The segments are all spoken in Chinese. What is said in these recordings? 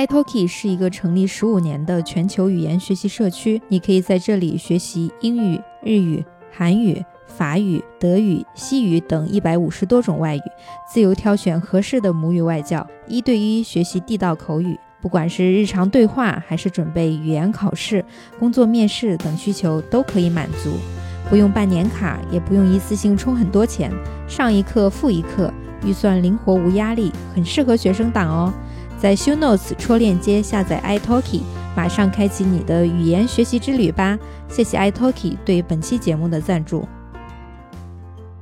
iTalki 是一个成立十五年的全球语言学习社区，你可以在这里学习英语、日语、韩语、法语、德语、西语等一百五十多种外语，自由挑选合适的母语外教，一对一学习地道口语。不管是日常对话，还是准备语言考试、工作面试等需求，都可以满足。不用办年卡，也不用一次性充很多钱，上一课付一课，预算灵活无压力，很适合学生党哦。在 Show Notes 戳链接下载 iTalki，马上开启你的语言学习之旅吧！谢谢 iTalki 对本期节目的赞助。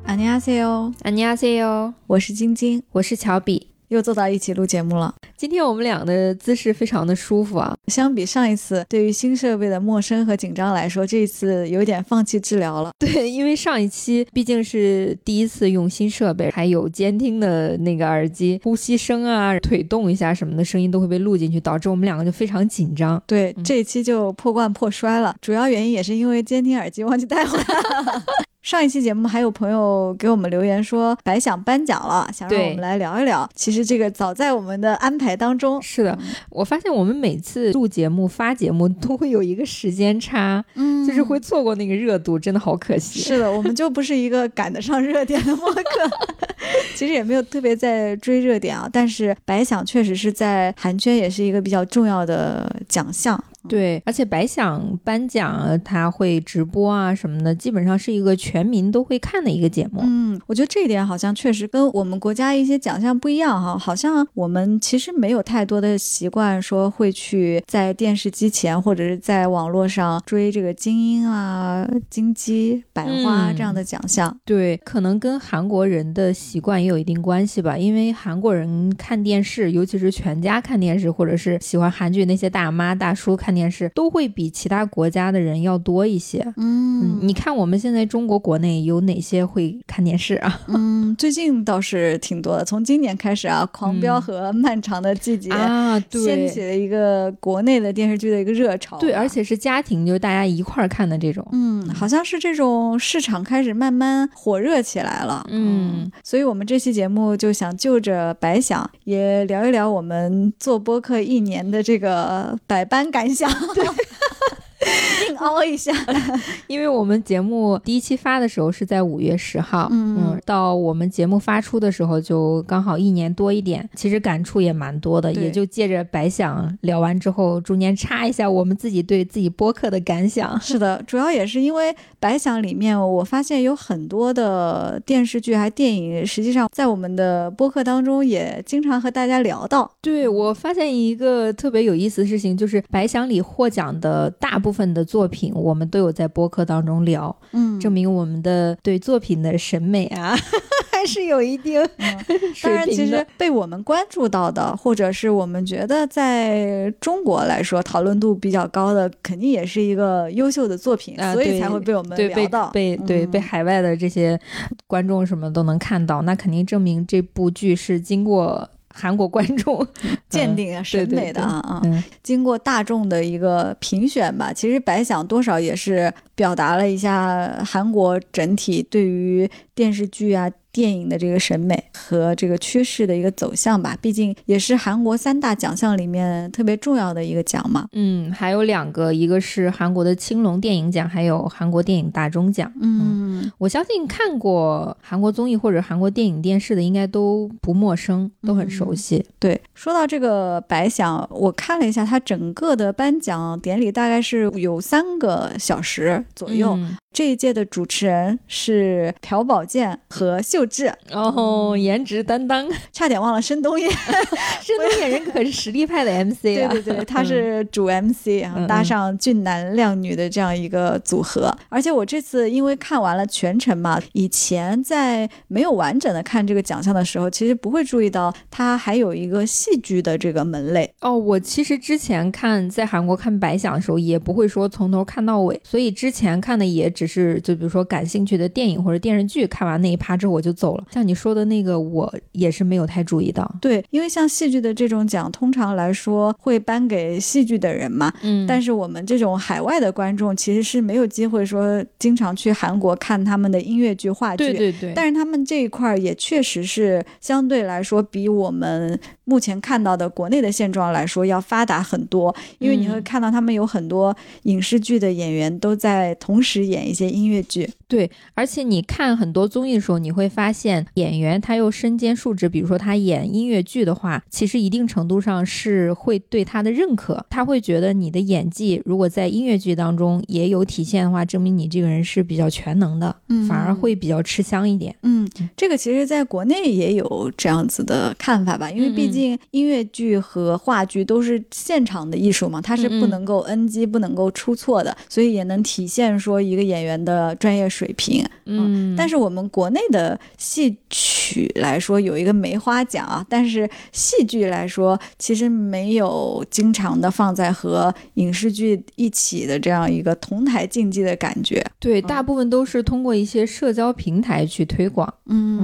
안녕하세 요， 안녕하세 요， 我是晶晶，我是乔比。 又坐到一起录节目了。今天我们俩的姿势非常的舒服啊。相比上一次对于新设备的陌生和紧张来说，这一次有点放弃治疗了。对，因为上一期毕竟是第一次用新设备，还有监听的那个耳机，呼吸声啊、腿动一下什么的声音都会被录进去，导致我们两个就非常紧张。对，这一期就破罐破摔了。主要原因也是因为监听耳机忘记带回来了。上一期节目还有朋友给我们留言说白想颁奖了，想让我们来聊一聊。其实这个早在我们的安排当中。是的，我发现我们每次录节目、发节目都会有一个时间差，嗯，就是会错过那个热度，真的好可惜。是的，我们就不是一个赶得上热点的播客，其实也没有特别在追热点啊。但是白想确实是在韩圈也是一个比较重要的奖项。对，而且白想颁奖，他会直播啊什么的，基本上是一个全民都会看的一个节目。嗯，我觉得这一点好像确实跟我们国家一些奖项不一样哈，好像我们其实没有太多的习惯说会去在电视机前或者是在网络上追这个精英啊、金鸡、百花这样的奖项。对，可能跟韩国人的习惯也有一定关系吧，因为韩国人看电视，尤其是全家看电视，或者是喜欢韩剧那些大妈大叔看。电视都会比其他国家的人要多一些。嗯，你看我们现在中国国内有哪些会看电视啊？嗯，最近倒是挺多的。从今年开始啊，《狂飙》和《漫长的季节》啊，掀起了一个国内的电视剧的一个热潮。对，而且是家庭，就是大家一块儿看的这种。嗯，好像是这种市场开始慢慢火热起来了。嗯，所以我们这期节目就想就着白想也聊一聊我们做播客一年的这个百般感想。对。硬凹一下，因为我们节目第一期发的时候是在五月十号，嗯，到我们节目发出的时候就刚好一年多一点，其实感触也蛮多的，也就借着白想聊完之后，中间插一下我们自己对自己播客的感想。是的，主要也是因为白想里面，我发现有很多的电视剧还电影，实际上在我们的播客当中也经常和大家聊到。对我发现一个特别有意思的事情，就是白想里获奖的大部分。部分的作品，我们都有在播客当中聊，嗯，证明我们的对作品的审美啊，还是有一定。当然，其实被我们关注到的，或者是我们觉得在中国来说讨论度比较高的，肯定也是一个优秀的作品，所以才会被我们聊到，被对被海外的这些观众什么都能看到，那肯定证明这部剧是经过。韩国观众鉴定啊审美的啊啊，经过大众的一个评选吧，其实白想多少也是表达了一下韩国整体对于电视剧啊。电影的这个审美和这个趋势的一个走向吧，毕竟也是韩国三大奖项里面特别重要的一个奖嘛。嗯，还有两个，一个是韩国的青龙电影奖，还有韩国电影大钟奖。嗯，我相信看过韩国综艺或者韩国电影电视的，应该都不陌生，都很熟悉。对，说到这个白想，我看了一下，它整个的颁奖典礼大概是有三个小时左右。这一届的主持人是朴宝剑和秀智，哦，颜值担当，差点忘了申东烨，申东烨人可是实力派的 MC 啊，对对对，他是主 MC 啊，搭上俊男靓女的这样一个组合。而且我这次因为看完了全程嘛，以前在没有完整的看这个奖项的时候，其实不会注意到他还有一个戏剧的这个门类。哦，我其实之前看在韩国看白想的时候，也不会说从头看到尾，所以之前看的也。只是就比如说感兴趣的电影或者电视剧，看完那一趴之后我就走了。像你说的那个，我也是没有太注意到。对，因为像戏剧的这种奖，通常来说会颁给戏剧的人嘛。嗯。但是我们这种海外的观众其实是没有机会说经常去韩国看他们的音乐剧、话剧。对对对。但是他们这一块也确实是相对来说比我们目前看到的国内的现状来说要发达很多，因为你会看到他们有很多影视剧的演员都在同时演一些音乐剧。对，而且你看很多综艺的时候，你会发现演员他又身兼数职，比如说他演音乐剧的话，其实一定程度上是会对他的认可，他会觉得你的演技如果在音乐剧当中也有体现的话，证明你这个人是比较全能的，嗯反而会比较吃香一点。嗯，这个其实在国内也有这样子的看法吧，因为毕竟音乐剧和话剧都是现场的艺术嘛，它是不能够 NG、不能够出错的，所以也能体现说一个演员的专业。水平，嗯，但是我们国内的戏曲来说有一个梅花奖啊，但是戏剧来说其实没有经常的放在和影视剧一起的这样一个同台竞技的感觉。对，大部分都是通过一些社交平台去推广。嗯，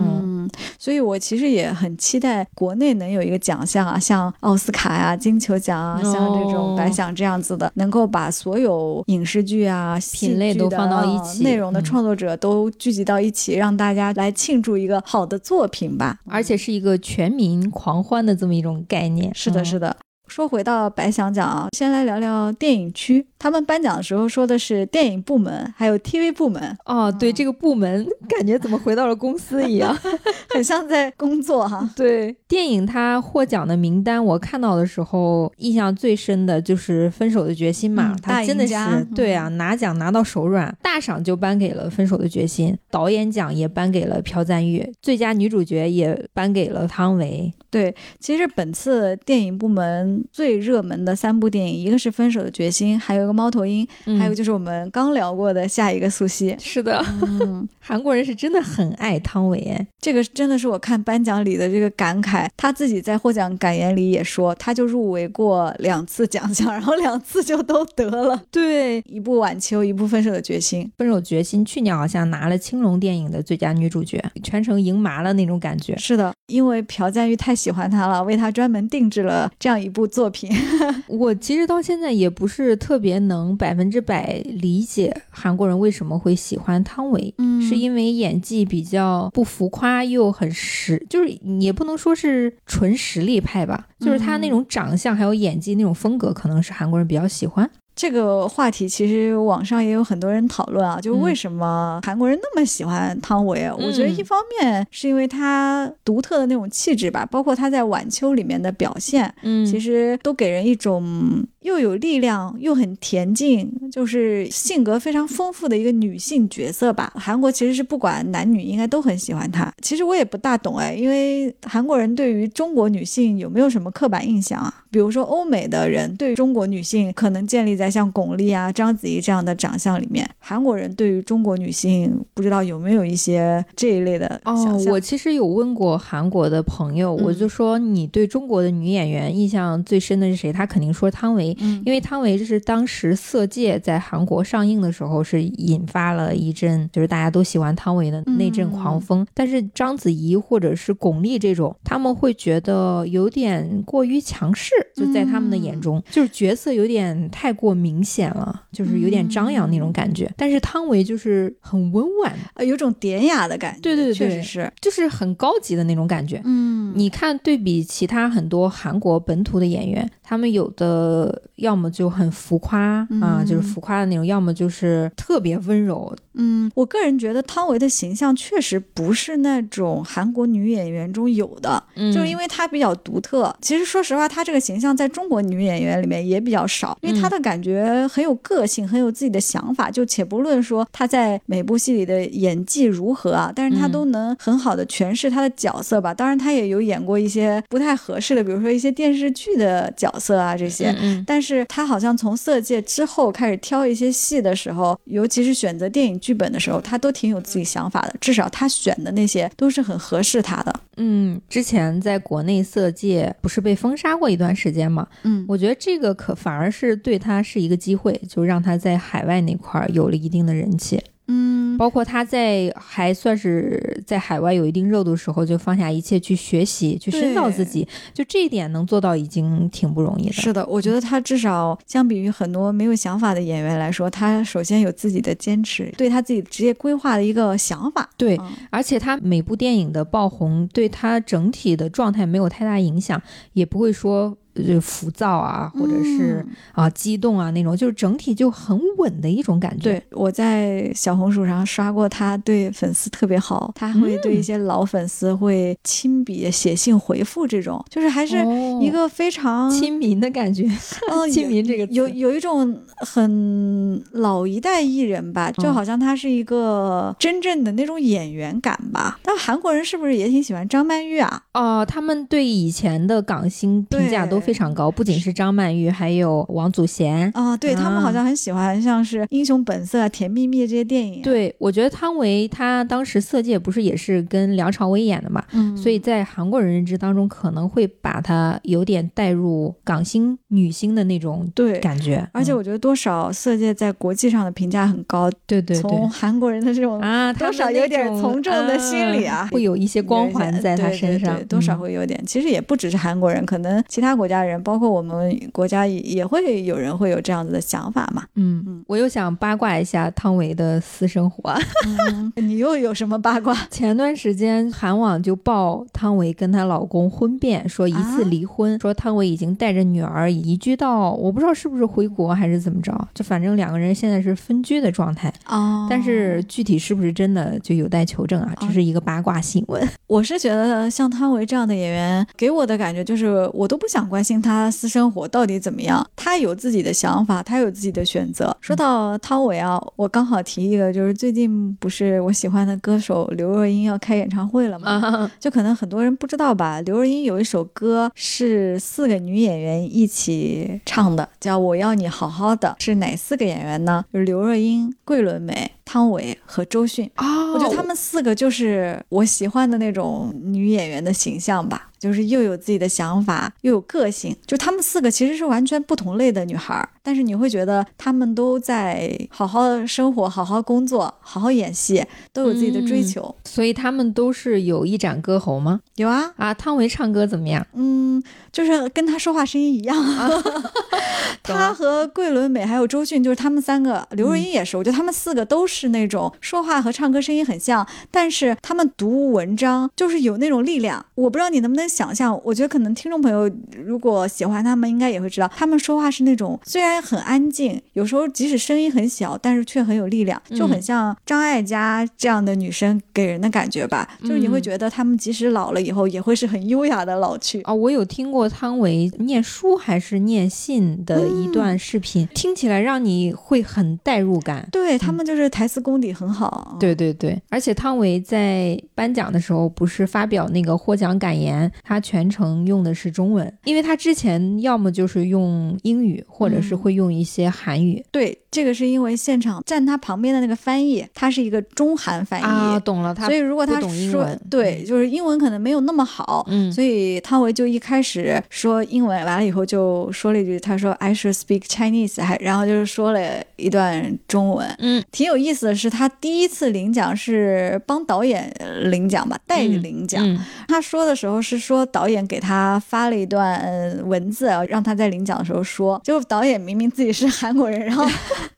所以我其实也很期待国内能有一个奖项啊，像奥斯卡呀、金球奖啊，像这种白想这样子的，能够把所有影视剧啊品类都放到一起，内容的创。作者都聚集到一起，让大家来庆祝一个好的作品吧，而且是一个全民狂欢的这么一种概念。是的，是的。说回到白想奖啊，先来聊聊电影区。他们颁奖的时候说的是电影部门，还有 TV 部门。哦，对，这个部门感觉怎么回到了公司一样，很像在工作哈。对，电影它获奖的名单，我看到的时候印象最深的就是《分手的决心》嘛，他真的是对啊，拿奖拿到手软。大赏就颁给了《分手的决心》，导演奖也颁给了朴赞玉，最佳女主角也颁给了汤唯。对，其实本次电影部门最热门的三部电影，一个是《分手的决心》，还有一个《猫头鹰》，还有就是我们刚聊过的《下一个苏西》。是的，韩国人是真的很爱汤唯哎，这个真的是我看颁奖礼的这个感慨。他自己在获奖感言里也说，他就入围过两次奖项，然后两次就都得了。对，一部《晚秋》，一部《分手的决心》。《分手决心》去年好像拿了青龙电影的最佳女主角，全程赢麻了那种感觉。是的，因为朴赞玉太喜欢她了，为她专门定制了这样一部作品。我其实到现在也不是特别能百分之百理解韩国人为什么会喜欢汤唯，嗯，是因为演技比较不浮夸又很实，就是也不能说是纯实力派吧，就是他那种长相还有演技那种风格，可能是韩国人比较喜欢。这个话题其实网上也有很多人讨论啊，就为什么韩国人那么喜欢汤唯？我觉得一方面是因为他独特的那种气质吧，包括他在《晚秋》里面的表现，嗯，其实都给人一种。又有力量又很恬静，就是性格非常丰富的一个女性角色吧。韩国其实是不管男女应该都很喜欢她。其实我也不大懂哎，因为韩国人对于中国女性有没有什么刻板印象啊？比如说欧美的人对中国女性可能建立在像巩俐啊、章子怡这样的长相里面，韩国人对于中国女性不知道有没有一些这一类的哦，我其实有问过韩国的朋友，我就说你对中国的女演员印象最深的是谁？他肯定说汤唯。因为汤唯就是当时《色戒》在韩国上映的时候，是引发了一阵就是大家都喜欢汤唯的那阵狂风。但是章子怡或者是巩俐这种，他们会觉得有点过于强势，就在他们的眼中，就是角色有点太过明显了，就是有点张扬那种感觉。但是汤唯就是很温婉，呃，有种典雅的感觉。对对对，确实是，就是很高级的那种感觉。嗯，你看对比其他很多韩国本土的演员，他们有的。要么就很浮夸啊，就是浮夸的那种；要么就是特别温柔。嗯，我个人觉得汤唯的形象确实不是那种韩国女演员中有的，就是因为她比较独特。其实说实话，她这个形象在中国女演员里面也比较少，因为她的感觉很有个性，很有自己的想法。就且不论说她在每部戏里的演技如何啊，但是她都能很好的诠释她的角色吧。当然，她也有演过一些不太合适的，比如说一些电视剧的角色啊这些。但是他好像从《色戒》之后开始挑一些戏的时候，尤其是选择电影。剧本的时候，他都挺有自己想法的，至少他选的那些都是很合适他的。嗯，之前在国内色戒不是被封杀过一段时间吗？嗯，我觉得这个可反而是对他是一个机会，就让他在海外那块儿有了一定的人气。嗯包括他在还算是在海外有一定热度的时候，就放下一切去学习，去深造自己，就这一点能做到已经挺不容易的。是的，我觉得他至少相比于很多没有想法的演员来说，他首先有自己的坚持，对他自己职业规划的一个想法。对，而且他每部电影的爆红，对他整体的状态没有太大影响，也不会说。就浮躁啊，或者是啊激动啊那种，就是整体就很稳的一种感觉。对，我在小红书上刷过，他对粉丝特别好，他会对一些老粉丝会亲笔写信回复，这种就是还是一个非常亲民的感觉。哦，亲民这个有有一种很老一代艺人吧，就好像他是一个真正的那种演员感吧。但韩国人是不是也挺喜欢张曼玉啊？哦，他们对以前的港星评价都。非常高，不仅是张曼玉，还有王祖贤啊，对他们好像很喜欢，像是《英雄本色》《甜蜜蜜》这些电影。对，我觉得汤唯她当时《色戒》不是也是跟梁朝伟演的嘛，嗯，所以在韩国人认知当中，可能会把她有点带入港星女星的那种对感觉。而且我觉得多少《色戒》在国际上的评价很高，对对对，从韩国人的这种啊，多少有点从众的心理啊，会有一些光环在他身上，多少会有点。其实也不只是韩国人，可能其他国家。人，包括我们国家也也会有人会有这样子的想法嘛？嗯嗯，我又想八卦一下汤唯的私生活。你又有什么八卦？前段时间韩网就报汤唯跟她老公婚变，说疑似离婚，说汤唯已经带着女儿移居到，我不知道是不是回国还是怎么着，就反正两个人现在是分居的状态。哦，但是具体是不是真的就有待求证啊？这是一个八卦新闻。我是觉得像汤唯这样的演员，给我的感觉就是我都不想关。心她私生活到底怎么样？她有自己的想法，她有自己的选择。说到汤唯啊，我刚好提一个，就是最近不是我喜欢的歌手刘若英要开演唱会了嘛？就可能很多人不知道吧。刘若英有一首歌是四个女演员一起唱的，叫《我要你好好的》，是哪四个演员呢？就是刘若英、桂纶镁。汤唯和周迅啊，我觉得他们四个就是我喜欢的那种女演员的形象吧，就是又有自己的想法，又有个性。就他们四个其实是完全不同类的女孩，但是你会觉得她们都在好好生活、好好工作、好好演戏，都有自己的追求。所以他们都是有一展歌喉吗？有啊啊！汤唯唱歌怎么样？嗯，就是跟她说话声音一样。她和桂纶镁还有周迅，就是他们三个，刘若英也是。我觉得他们四个都是。是那种说话和唱歌声音很像，但是他们读文章就是有那种力量。我不知道你能不能想象，我觉得可能听众朋友如果喜欢他们，应该也会知道，他们说话是那种虽然很安静，有时候即使声音很小，但是却很有力量，就很像张艾嘉这样的女生给人的感觉吧。就是你会觉得他们即使老了以后，也会是很优雅的老去啊。我有听过汤唯念书还是念信的一段视频，听起来让你会很代入感。对他们就是台。台词功底很好，对对对，而且汤唯在颁奖的时候不是发表那个获奖感言，他全程用的是中文，因为他之前要么就是用英语，或者是会用一些韩语。对，这个是因为现场站他旁边的那个翻译，他是一个中韩翻译啊，懂了。他所以如果他说对，就是英文可能没有那么好，嗯，所以汤唯就一开始说英文，完了以后就说了一句，他说 I should speak Chinese，还然后就是说了一段中文，嗯，挺有意思。意思是他第一次领奖是帮导演领奖吧，代领奖。他说的时候是说导演给他发了一段文字，让他在领奖的时候说。就导演明明自己是韩国人，然后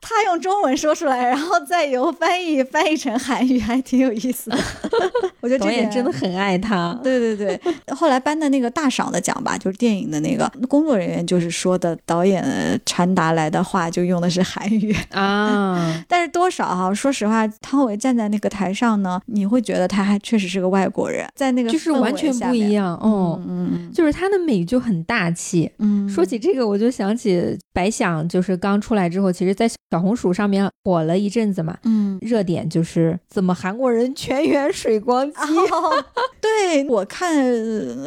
他用中文说出来，然后再由翻译翻译成韩语，还挺有意思的。我觉得导演真的很爱他。对对对，后来颁的那个大赏的奖吧，就是电影的那个工作人员就是说的，导演传达来的话就用的是韩语 啊，但是多少哈。说实话，汤唯站在那个台上呢，你会觉得他还确实是个外国人，在那个就是完全不一样哦，嗯，就是他的美就很大气。嗯，说起这个，我就想起白想，就是刚出来之后，其实在小红薯上面火了一阵子嘛，嗯，热点就是怎么韩国人全员水光肌 对我看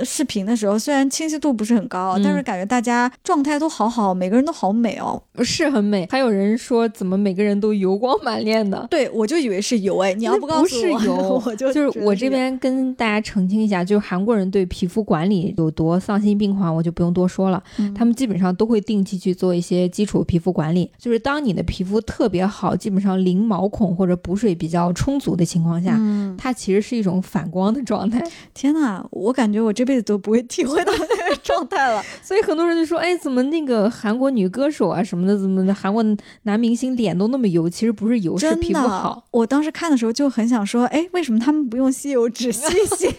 视频的时候，虽然清晰度不是很高，但是感觉大家状态都好好，每个人都好美哦，是很美。还有人说怎么每个人都油光满面的？对我就以为是油哎，你要不告诉 我是油，我就就是我这边跟大家澄清一下，就是韩国人对皮肤管理有多丧心病狂，我就不用多说了。他们基本上都会定期去做一些基础皮肤管理，就是当你的皮肤特别好，基本上零毛孔或者补水比较充足的情况下，它其实是一种反光的状态。天哪，我感觉我这辈子都不会体会到 那个状态了。所以很多人就说，哎，怎么那个韩国女歌手啊什么的，怎么的，韩国男明星脸都那么油？其实不是油，是皮肤好。我当时看的时候就很想说，哎，为什么他们不用吸油纸吸吸？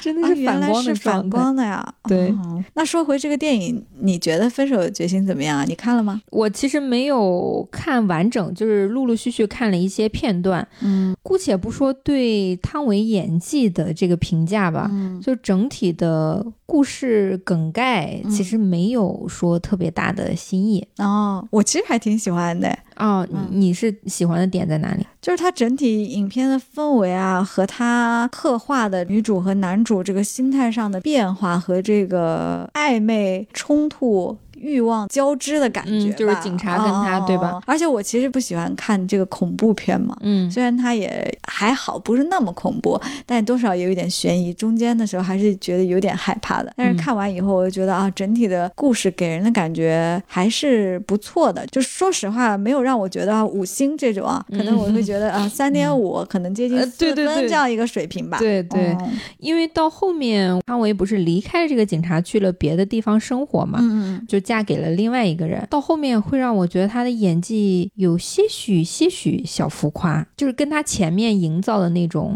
真的是反光的反光的呀。对，那说回这个电影，你觉得《分手的决心》怎么样啊？你看了吗？我其实没有看完整，就是陆陆续续看了一些片段。嗯，姑且不说对汤唯演技的这个评价吧，就整体的故事梗概，其实没有说特别大的新意。哦，我其实还挺喜欢的。哦，你是喜欢的点在哪里？就是它整体影片的氛围啊，和它刻画的女主和男主这个心态上的变化和这个暧昧冲突。欲望交织的感觉，就是警察跟他，对吧？而且我其实不喜欢看这个恐怖片嘛，嗯，虽然它也还好，不是那么恐怖，但多少有一点悬疑。中间的时候还是觉得有点害怕的。但是看完以后，我就觉得啊，整体的故事给人的感觉还是不错的。就说实话，没有让我觉得五星这种啊，可能我会觉得啊，三点五，可能接近四分这样一个水平吧。对对，因为到后面汤唯不是离开这个警察去了别的地方生活嘛，嗯嗯，就。嫁给了另外一个人，到后面会让我觉得他的演技有些许些许小浮夸，就是跟他前面营造的那种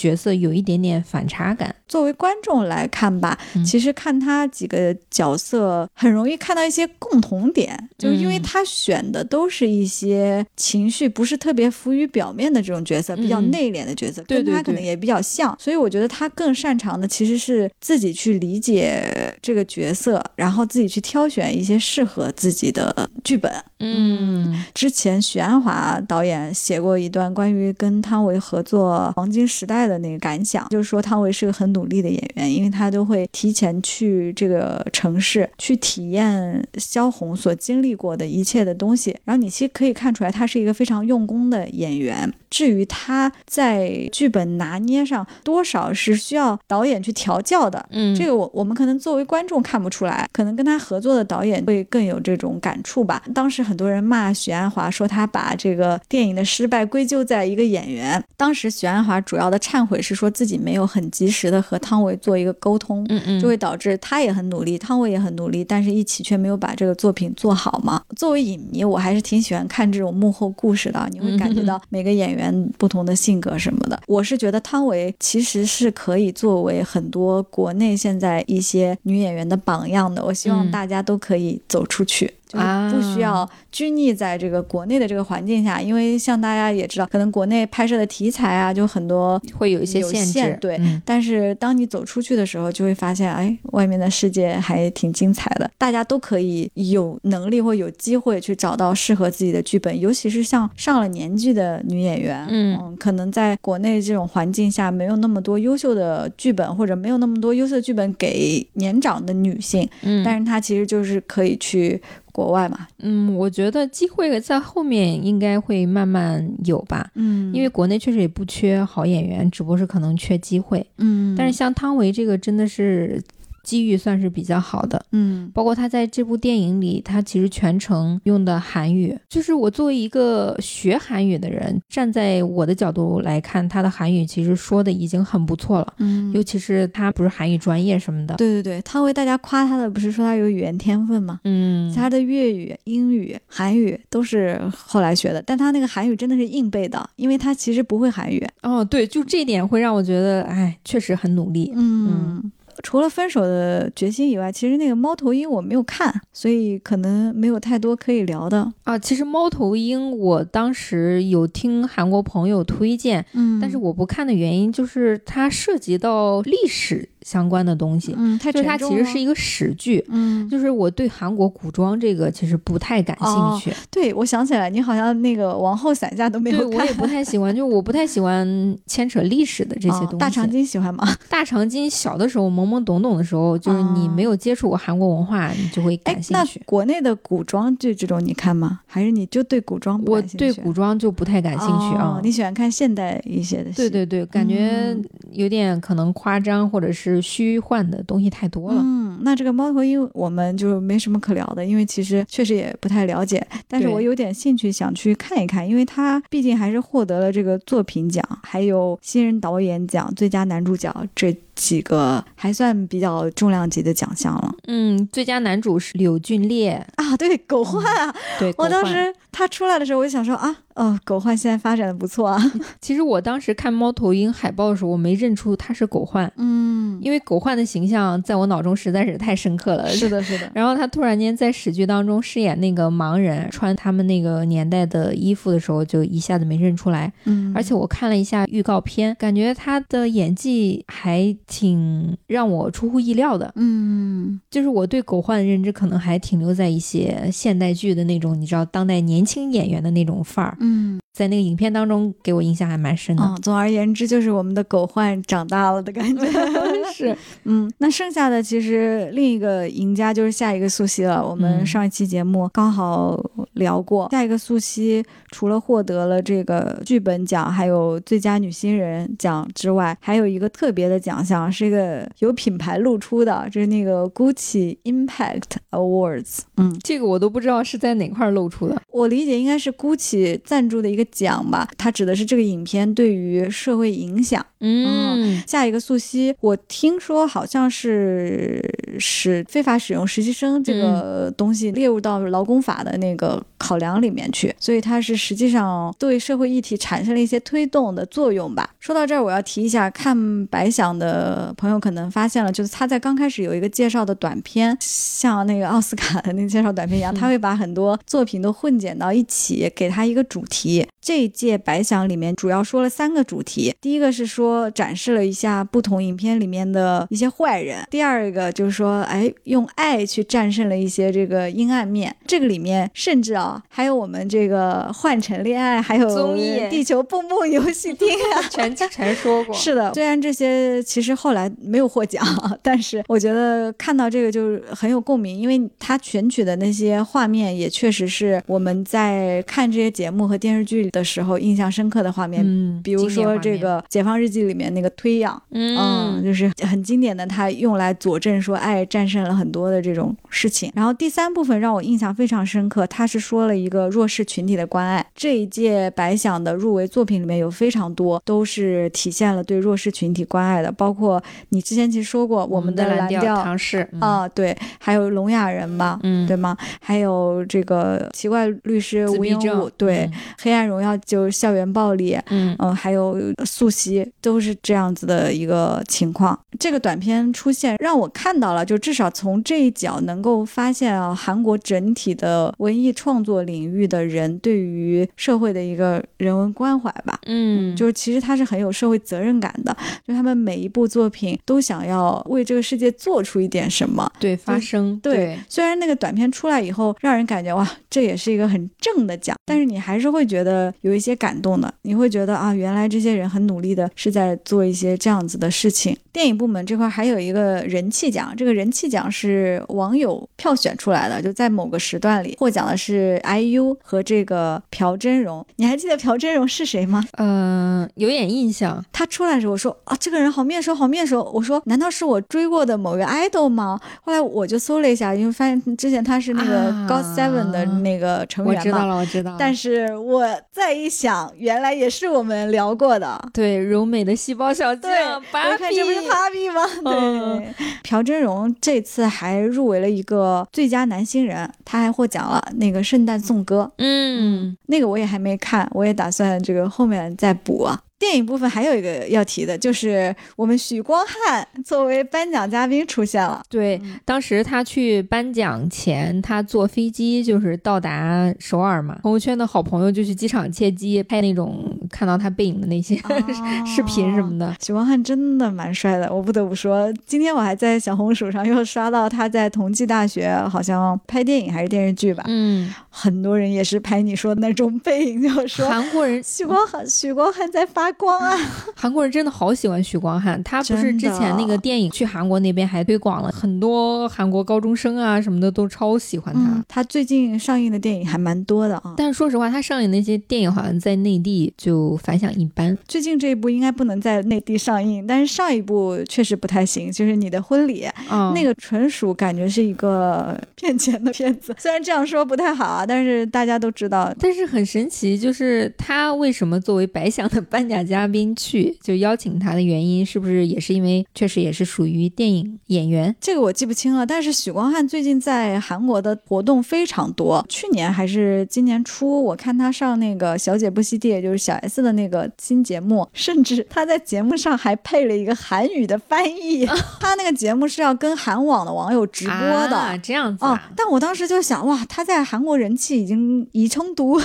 角色有一点点反差感。作为观众来看吧，其实看他几个角色很容易看到一些共同点，就是因为他选的都是一些情绪不是特别浮于表面的这种角色，比较内敛的角色，跟他可能也比较像，所以我觉得他更擅长的其实是自己去理解这个角色，然后自己去挑选。一些适合自己的剧本。嗯，之前许鞍华导演写过一段关于跟汤唯合作《黄金时代》的那个感想，就是说汤唯是个很努力的演员，因为他都会提前去这个城市去体验萧红所经历过的一切的东西。然后你其实可以看出来，他是一个非常用功的演员。至于他在剧本拿捏上多少是需要导演去调教的，嗯，这个我我们可能作为观众看不出来，可能跟他合作的导演会更有这种感触吧。当时很多人骂许鞍华，说他把这个电影的失败归咎在一个演员。当时许鞍华主要的忏悔是说自己没有很及时的和汤唯做一个沟通，嗯嗯，就会导致他也很努力，汤唯也很努力，但是一起却没有把这个作品做好嘛。作为影迷，我还是挺喜欢看这种幕后故事的，你会感觉到每个演员。不同的性格什么的，我是觉得汤唯其实是可以作为很多国内现在一些女演员的榜样的。我希望大家都可以走出去。就是不需要拘泥在这个国内的这个环境下，因为像大家也知道，可能国内拍摄的题材啊，就很多会有一些限制。对，但是当你走出去的时候，就会发现，哎，外面的世界还挺精彩的。大家都可以有能力或有机会去找到适合自己的剧本，尤其是像上了年纪的女演员，嗯，可能在国内这种环境下，没有那么多优秀的剧本，或者没有那么多优秀的剧本给年长的女性，嗯，但是她其实就是可以去。国外嘛，嗯，我觉得机会在后面应该会慢慢有吧，嗯，因为国内确实也不缺好演员，只不过是可能缺机会，嗯，但是像汤唯这个真的是。机遇算是比较好的，嗯，包括他在这部电影里，他其实全程用的韩语，就是我作为一个学韩语的人，站在我的角度来看，他的韩语其实说的已经很不错了，嗯，尤其是他不是韩语专业什么的，对对对，他为大家夸他的不是说他有语言天分吗？嗯，他的粤语、英语、韩语都是后来学的，但他那个韩语真的是硬背的，因为他其实不会韩语。哦，对，就这点会让我觉得，哎，确实很努力，嗯。除了分手的决心以外，其实那个猫头鹰我没有看，所以可能没有太多可以聊的啊。其实猫头鹰我当时有听韩国朋友推荐，嗯，但是我不看的原因就是它涉及到历史相关的东西。嗯，就是它其实是一个史剧。嗯，就是我对韩国古装这个其实不太感兴趣。对，我想起来，你好像那个王后伞下都没有看。我也不太喜欢，就我不太喜欢牵扯历史的这些东西。大长今喜欢吗？大长今小的时候懵懵懂懂的时候，就是你没有接触过韩国文化，你就会感兴趣。那国内的古装剧这种你看吗？还是你就对古装？我对古装就不太感兴趣啊。你喜欢看现代一些的？对对对，感觉有点可能夸张或者是虚幻的东西太多了。嗯，那这个猫头鹰我们就没什么可聊的，因为其实确实也不太了解。但是我有点兴趣想去看一看，因为它毕竟还是获得了这个作品奖，还有新人导演奖、最佳男主角这。几个还算比较重量级的奖项了。嗯，最佳男主是柳俊烈啊，对，狗焕啊，对，我当时他出来的时候，我就想说啊。哦，狗焕现在发展的不错啊。其实我当时看猫头鹰海报的时候，我没认出他是狗焕。嗯，因为狗焕的形象在我脑中实在是太深刻了。是的，是的。然后他突然间在史剧当中饰演那个盲人，穿他们那个年代的衣服的时候，就一下子没认出来。嗯，而且我看了一下预告片，感觉他的演技还挺让我出乎意料的。嗯，就是我对狗焕的认知可能还停留在一些现代剧的那种，你知道，当代年轻演员的那种范儿。嗯。在那个影片当中，给我印象还蛮深的。总而言之，就是我们的狗焕长大了的感觉。是，嗯，那剩下的其实另一个赢家就是下一个素汐了。我们上一期节目刚好聊过，下一个素汐除了获得了这个剧本奖，还有最佳女新人奖之外，还有一个特别的奖项，是一个有品牌露出的，就是那个 Gucci Impact Awards。嗯，这个我都不知道是在哪块露出的。我理解应该是 Gucci 赞助的一个。奖吧，它指的是这个影片对于社会影响。嗯，下一个素汐，我听说好像是使非法使用实习生这个东西列入到劳工法的那个考量里面去，所以它是实际上对社会议题产生了一些推动的作用吧。说到这儿，我要提一下，看白想的朋友可能发现了，就是他在刚开始有一个介绍的短片，像那个奥斯卡的那个介绍短片一样，他会把很多作品都混剪到一起，给他一个主题。这一届白想里面主要说了三个主题，第一个是说展示了一下不同影片里面的一些坏人，第二个就是说，哎，用爱去战胜了一些这个阴暗面。这个里面甚至啊，还有我们这个幻城恋爱，还有综艺地球蹦蹦游戏厅啊，全 全说过。是的，虽然这些其实后来没有获奖，但是我觉得看到这个就是很有共鸣，因为他选取的那些画面也确实是我们在看这些节目和电视剧里。的时候印象深刻的画面，嗯，比如说这个《解放日记》里面那个推仰，嗯，就是很经典的，他用来佐证说爱战胜了很多的这种事情。然后第三部分让我印象非常深刻，他是说了一个弱势群体的关爱。这一届白想的入围作品里面有非常多都是体现了对弱势群体关爱的，包括你之前其实说过我们的蓝调唐氏啊，对，还有聋哑人嘛，嗯，对吗？还有这个奇怪律师吴英武，对，黑暗荣耀。就是校园暴力，嗯嗯，还有素汐，都是这样子的一个情况。这个短片出现，让我看到了，就至少从这一角能够发现啊，韩国整体的文艺创作领域的人对于社会的一个人文关怀吧。嗯，就是其实他是很有社会责任感的，就他们每一部作品都想要为这个世界做出一点什么，对，发声。对，虽然那个短片出来以后，让人感觉哇，这也是一个很正的奖，但是你还是会觉得。有一些感动的，你会觉得啊，原来这些人很努力的是在做一些这样子的事情。电影部门这块还有一个人气奖，这个人气奖是网友票选出来的，就在某个时段里获奖的是 IU 和这个朴真荣。你还记得朴真荣是谁吗？嗯，有点印象。他出来的时候，我说啊，这个人好面熟，好面熟。我说，难道是我追过的某个 idol 吗？后来我就搜了一下，因为发现之前他是那个 God Seven 的那个成员嘛。我知道了，我知道。但是我再一想，原来也是我们聊过的。对，柔美的细胞小将，芭比。Papi 吗？对，朴真荣这次还入围了一个最佳男新人，他还获奖了那个《圣诞颂歌》。嗯，那个我也还没看，我也打算这个后面再补啊。电影部分还有一个要提的，就是我们许光汉作为颁奖嘉宾出现了。对，当时他去颁奖前，他坐飞机就是到达首尔嘛，朋友圈的好朋友就去机场接机，拍那种看到他背影的那些 视频什么的。许光汉真的蛮帅的，我不得不说。今天我还在小红书上又刷到他在同济大学好像拍电影还是电视剧吧。嗯，很多人也是拍你说的那种背影，就说韩国人许光汉，许光汉在发光啊。韩国人真的好喜欢许光汉，他不是之前那个电影去韩国那边还推广了很多韩国高中生啊什么的都超喜欢他。他最近上映的电影还蛮多的啊，但是说实话，他上映那些电影好像在内地就反响一般。最近这一部应该不能在内地上映，但是上一部确实不太行，就是你的婚礼，那个纯属感觉是一个骗钱的片子。虽然这样说不太好啊，但是大家都知道。但是很神奇，就是他为什么作为白想的颁奖嘉宾去，就邀请他的原因，是不是也是因为确实也是属于电影演员？这个我记不清了。但是许光汉最近在韩国的活动非常多，去年还是今年初，我看他上那个《小姐不吸地》，就是小 S 的那个新节目，甚至他在节目上还配了一个韩语的翻译。他那个节目是要跟韩网的网友直播的，这样子啊。但我当时就想，哇，他在韩国人气已经已成毒。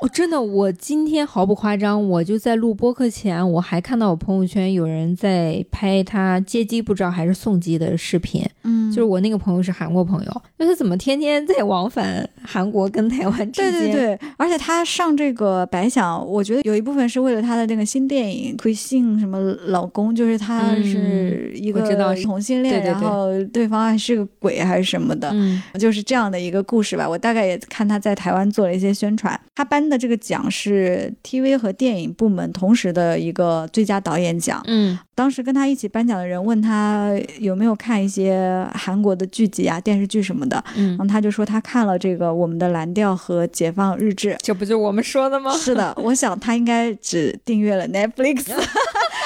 哦，真的，我今天毫不夸张，我就在录播客前，我还看到我朋友圈有人在拍他接机不知道还是送机的视频。嗯，就是我那个朋友是韩国朋友，那他怎么天天在往返韩国跟台湾之间？对对对，而且他上这个白想，我觉得有一部分是为了他的那个新电影，会信什么老公，就是他是一个同性恋，然后对方还是个鬼还是什么的，就是这样的一个故事吧。我大概也看他在台湾做了一些宣传。他颁的这个奖是 TV 和电影部门同时的一个最佳导演奖。嗯，当时跟他一起颁奖的人问他有没有看一些。韩国的剧集啊、电视剧什么的，嗯，然后他就说他看了这个《我们的蓝调》和《解放日志》，这不就我们说的吗？是的，我想他应该只订阅了 Netflix。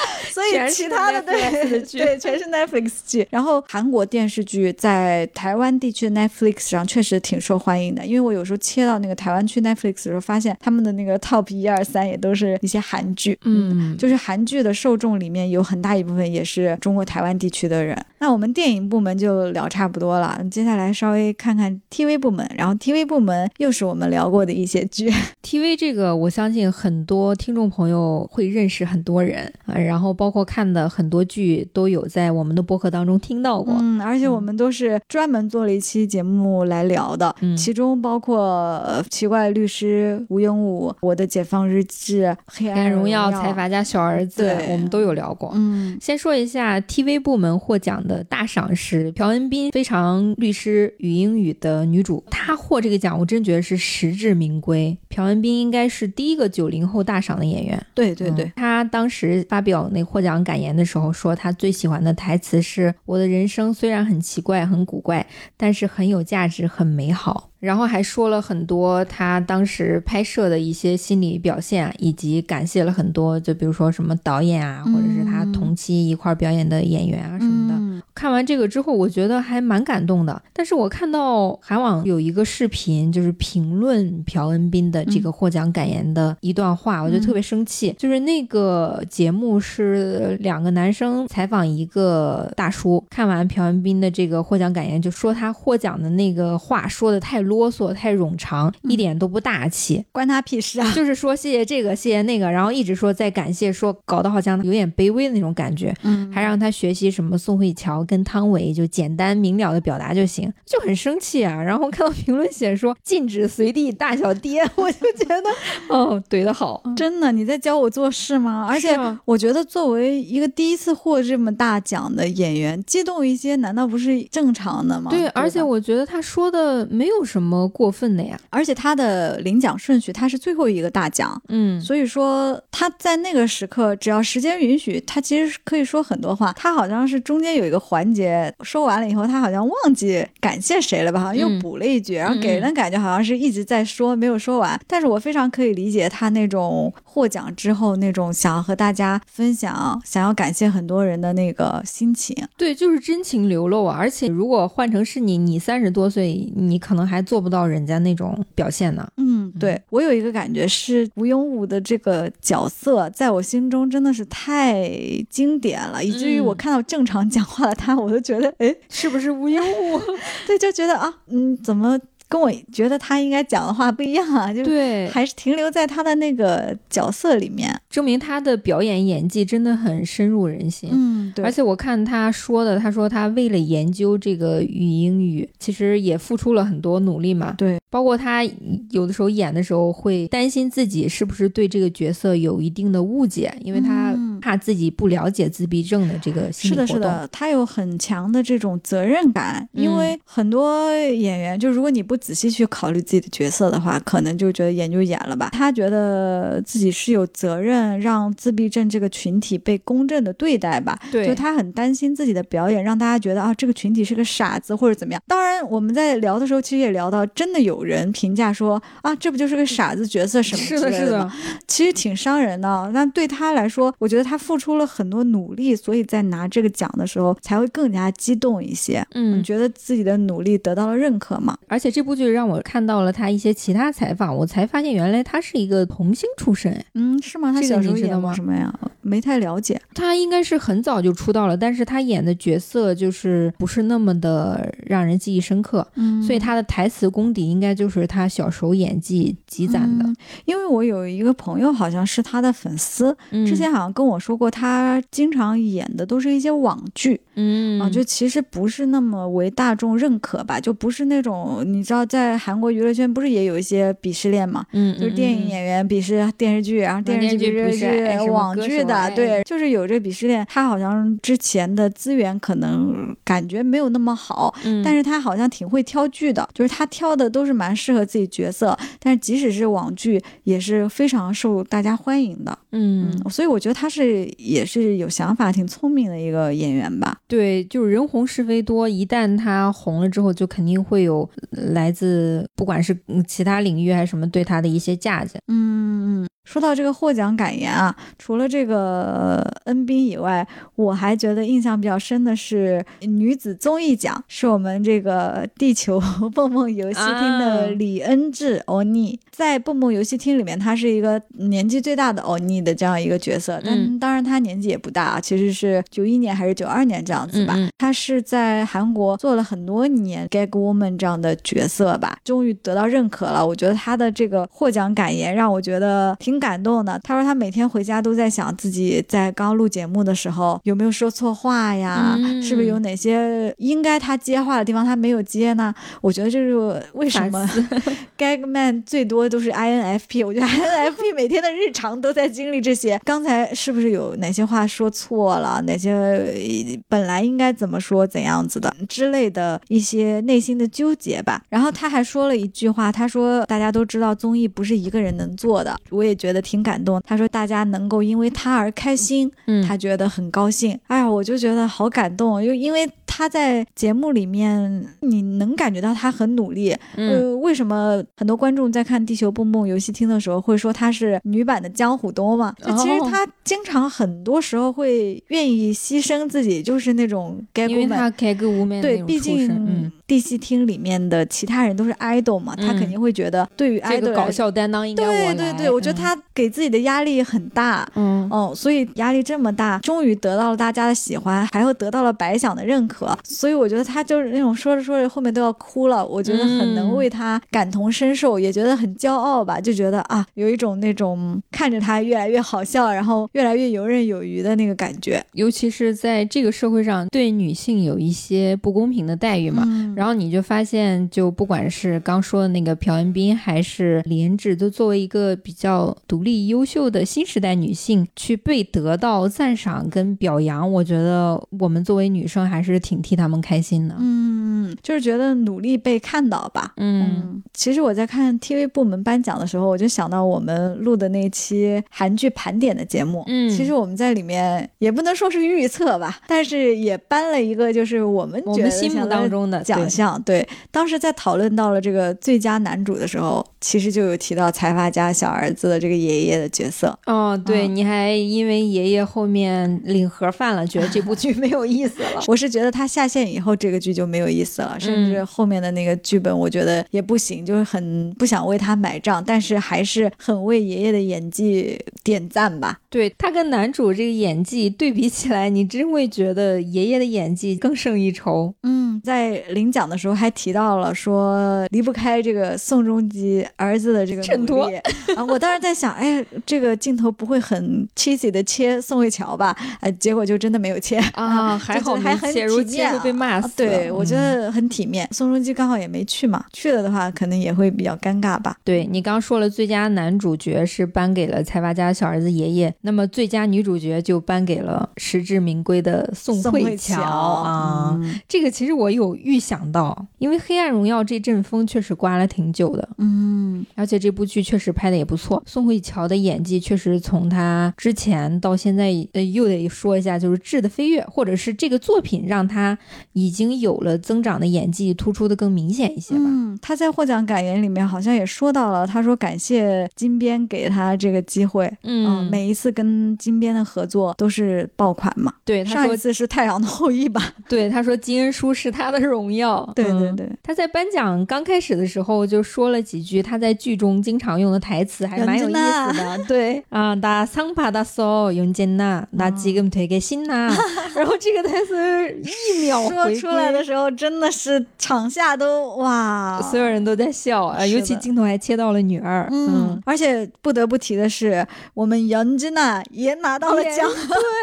所以其他的对对全是 Netflix 剧，然后韩国电视剧在台湾地区的 Netflix 上确实挺受欢迎的，因为我有时候切到那个台湾区 Netflix 的时候，发现他们的那个 Top 一二三也都是一些韩剧，嗯，就是韩剧的受众里面有很大一部分也是中国台湾地区的人。那我们电影部门就聊差不多了，接下来稍微看看 TV 部门，然后 TV 部门又是我们聊过的一些剧，TV 这个我相信很多听众朋友会认识很多人啊，然后。包括看的很多剧都有在我们的播客当中听到过，嗯，而且我们都是专门做了一期节目来聊的，嗯，其中包括《奇怪律师吴英武》《我的解放日志》《黑暗荣耀》财阀家小儿子，我们都有聊过，嗯，先说一下 TV 部门获奖的大赏是朴恩斌，《非常律师与英语》的女主，她获这个奖，我真觉得是实至名归。朴恩斌应该是第一个九零后大赏的演员，对对对，他当时发表那。获奖感言的时候说，他最喜欢的台词是：“我的人生虽然很奇怪、很古怪，但是很有价值、很美好。”然后还说了很多他当时拍摄的一些心理表现，以及感谢了很多，就比如说什么导演啊，或者是他同期一块表演的演员啊什么的。看完这个之后，我觉得还蛮感动的。但是我看到韩网有一个视频，就是评论朴恩斌的这个获奖感言的一段话，我就特别生气。就是那个节目是两个男生采访一个大叔，看完朴恩斌的这个获奖感言，就说他获奖的那个话说的太啰嗦、太冗长，一点都不大气，关他屁事啊！就是说谢谢这个，谢谢那个，然后一直说在感谢，说搞得好像有点卑微的那种感觉。嗯，还让他学习什么宋慧乔。跟汤唯就简单明了的表达就行，就很生气啊。然后看到评论写说禁止随地大小爹，我就觉得哦，怼的好，真的你在教我做事吗？而且我觉得作为一个第一次获这么大奖的演员，激动一些难道不是正常的吗？对，而且我觉得他说的没有什么过分的呀。而且他的领奖顺序他是最后一个大奖，嗯，所以说他在那个时刻，只要时间允许，他其实可以说很多话。他好像是中间有一个。环节说完了以后，他好像忘记感谢谁了吧？好像又补了一句，然后给人的感觉好像是一直在说，没有说完。但是我非常可以理解他那种获奖之后那种想要和大家分享、想要感谢很多人的那个心情。对，就是真情流露啊！而且如果换成是你，你三十多岁，你可能还做不到人家那种表现呢。嗯，对我有一个感觉是吴庸武的这个角色，在我心中真的是太经典了，以至于我看到正常讲话的。他我都觉得，哎，是不是吴庸武？对，就觉得啊，嗯，怎么跟我觉得他应该讲的话不一样啊，就对，还是停留在他的那个角色里面，证明他的表演演技真的很深入人心。嗯，对。而且我看他说的，他说他为了研究这个语英语，其实也付出了很多努力嘛。对，包括他有的时候演的时候会担心自己是不是对这个角色有一定的误解，因为他怕自己不了解自闭症的这个心理活动。是的，是的，他有很强的这种责任感，因为很多演员就如果你不仔细去考虑自己的角色的话，可能就觉得演就演了吧。他觉得自己是有责任让自闭症这个群体被公正的对待吧。对，就他很担心自己的表演让大家觉得啊，这个群体是个傻子或者怎么样。当然，我们在聊的时候其实也聊到，真的有人评价说啊，这不就是个傻子角色什么之类的。是的，是的。其实挺伤人的。但对他来说，我觉得他付出了很多努力，所以在拿这个奖的时候才会更加激动一些。嗯，觉得自己的努力得到了认可嘛。而且这部剧让我看到了他一些其他采访，我才发现原来他是一个童星出身。嗯，是吗？他小时候演过什么呀？没太了解。他应该是很早就出道了，但是他演的角色就是不是那么的让人记忆深刻。嗯，所以他的台词功底应该就是他小时候演技积攒的。因为我有一个朋友好像是他的粉丝，之前好像跟我说过，他经常演的都是一些网剧。嗯，啊，就其实不是那么为大众认可吧，就不是那种你知道，在韩国娱乐圈不是也有一些鄙视链嘛？嗯，就是电影演员鄙视电视剧，然后电视剧鄙视网剧的，对，就是有这鄙视链。他好像之前的资源可能感觉没有那么好，但是他好像挺会挑剧的，就是他挑的都是蛮适合自己角色，但是即使是网剧也是非常受大家欢迎的。嗯，所以我觉得他是也是有想法、挺聪明的一个演员吧。对，就是人红是非多，一旦他红了之后，就肯定会有来自不管是其他领域还是什么对他的一些价值。嗯。说到这个获奖感言啊，除了这个恩斌以外，我还觉得印象比较深的是女子综艺奖，是我们这个地球蹦蹦游戏厅的李恩智欧尼，在蹦蹦游戏厅里面，她是一个年纪最大的欧尼的这样一个角色，但当然她年纪也不大，其实是九一年还是九二年这样子吧。她是在韩国做了很多年 gag woman 这样的角色吧，终于得到认可了。我觉得她的这个获奖感言让我觉得挺。挺感动的。他说他每天回家都在想自己在刚录节目的时候有没有说错话呀，是不是有哪些应该他接话的地方他没有接呢？我觉得这是为什么 Gagman 最多都是 INFP。我觉得 INFP 每天的日常都在经历这些。刚才是不是有哪些话说错了？哪些本来应该怎么说怎样子的之类的一些内心的纠结吧。然后他还说了一句话，他说大家都知道综艺不是一个人能做的，我也。觉得挺感动，他说大家能够因为他而开心，嗯，他觉得很高兴。哎呀，我就觉得好感动，又因为他在节目里面，你能感觉到他很努力。呃，为什么很多观众在看《地球蹦蹦游戏厅》的时候会说他是女版的江虎东嘛？就其实他经常很多时候会愿意牺牲自己，就是那种因为他开个无面对，毕竟地戏厅里面的其他人都是 idol 嘛，他肯定会觉得对于 idol 搞笑担当应该对对对，我觉得他。他给自己的压力很大，嗯哦，所以压力这么大，终于得到了大家的喜欢，还有得到了白想的认可，所以我觉得他就是那种说着说着后面都要哭了，我觉得很能为他感同身受，也觉得很骄傲吧，就觉得啊，有一种那种看着他越来越好笑，然后越来越游刃有余的那个感觉。尤其是在这个社会上，对女性有一些不公平的待遇嘛，然后你就发现，就不管是刚说的那个朴恩斌，还是李恩智，都作为一个比较。独立优秀的新时代女性去被得到赞赏跟表扬，我觉得我们作为女生还是挺替她们开心的。嗯，就是觉得努力被看到吧。嗯，其实我在看 TV 部门颁奖的时候，我就想到我们录的那期韩剧盘点的节目。嗯，其实我们在里面也不能说是预测吧，但是也颁了一个就是我们觉得心目当中的奖项。对，当时在讨论到了这个最佳男主的时候，其实就有提到财阀家小儿子的这个。爷爷的角色哦，对，你还因为爷爷后面领盒饭了，觉得这部剧没有意思了。我是觉得他下线以后，这个剧就没有意思了，甚至后面的那个剧本，我觉得也不行，就是很不想为他买账，但是还是很为爷爷的演技点赞吧。对他跟男主这个演技对比起来，你真会觉得爷爷的演技更胜一筹。嗯，在领奖的时候还提到了说离不开这个宋仲基儿子的这个衬托 啊。我当时在想，哎，这个镜头不会很 cheesy 的切宋慧乔吧？哎，结果就真的没有切啊，还好还很体面，会被骂死。对，我觉得很体面。宋仲基刚好也没去嘛，去了的话可能也会比较尴尬吧。对你刚说了，最佳男主角是颁给了财阀家小儿子爷爷。那么最佳女主角就颁给了实至名归的宋慧乔啊！这个其实我有预想到，因为《黑暗荣耀》这阵风确实刮了挺久的，嗯，而且这部剧确实拍的也不错。宋慧乔的演技确实从她之前到现在，呃，又得说一下，就是质的飞跃，或者是这个作品让她已经有了增长的演技，突出的更明显一些吧。嗯，她在获奖感言里面好像也说到了，她说感谢金编给她这个机会，嗯，每一次。跟金边的合作都是爆款嘛？对，上一次是《太阳的后裔》吧？对，他说金恩淑是他的荣耀。对对对，他在颁奖刚开始的时候就说了几句他在剧中经常用的台词，还蛮有意思的。对啊，나상받았어윤진나나지금되게신나然后这个台词一秒说出来的时候，真的是场下都哇，所有人都在笑啊，尤其镜头还切到了女二。嗯，而且不得不提的是，我们杨金娜。也拿到了奖，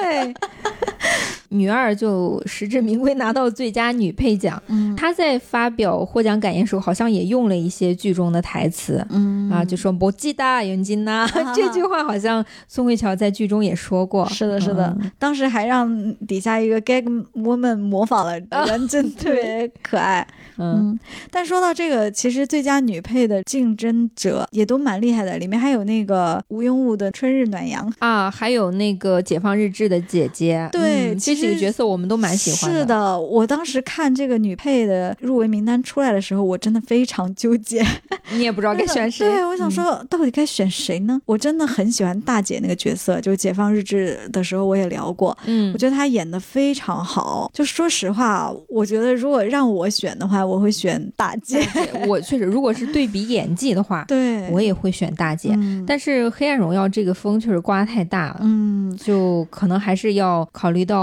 对，女二就实至名归拿到最佳女配奖。嗯，她在发表获奖感言时候，好像也用了一些剧中的台词，嗯啊，就说“不记得永金 呐” 这句话，好像宋慧乔在剧中也说过。是的，是的，当时还让底下一个 gag woman 模仿了，人真特别 可爱。嗯，但说到这个，其实最佳女配的竞争者也都蛮厉害的，里面还有那个吴庸武的《春日暖阳》啊，还有那个《解放日志》的姐姐。对，这几个角色我们都蛮喜欢的。是的，我当时看这个女配的入围名单出来的时候，我真的非常纠结。你也不知道该选谁？对，我想说，到底该选谁呢？我真的很喜欢大姐那个角色，就是《解放日志》的时候我也聊过，嗯，我觉得她演的非常好。就说实话，我觉得如果让我选的话。我会选大姐，我确实，如果是对比演技的话，对我也会选大姐。但是《黑暗荣耀》这个风确实刮太大了，嗯，就可能还是要考虑到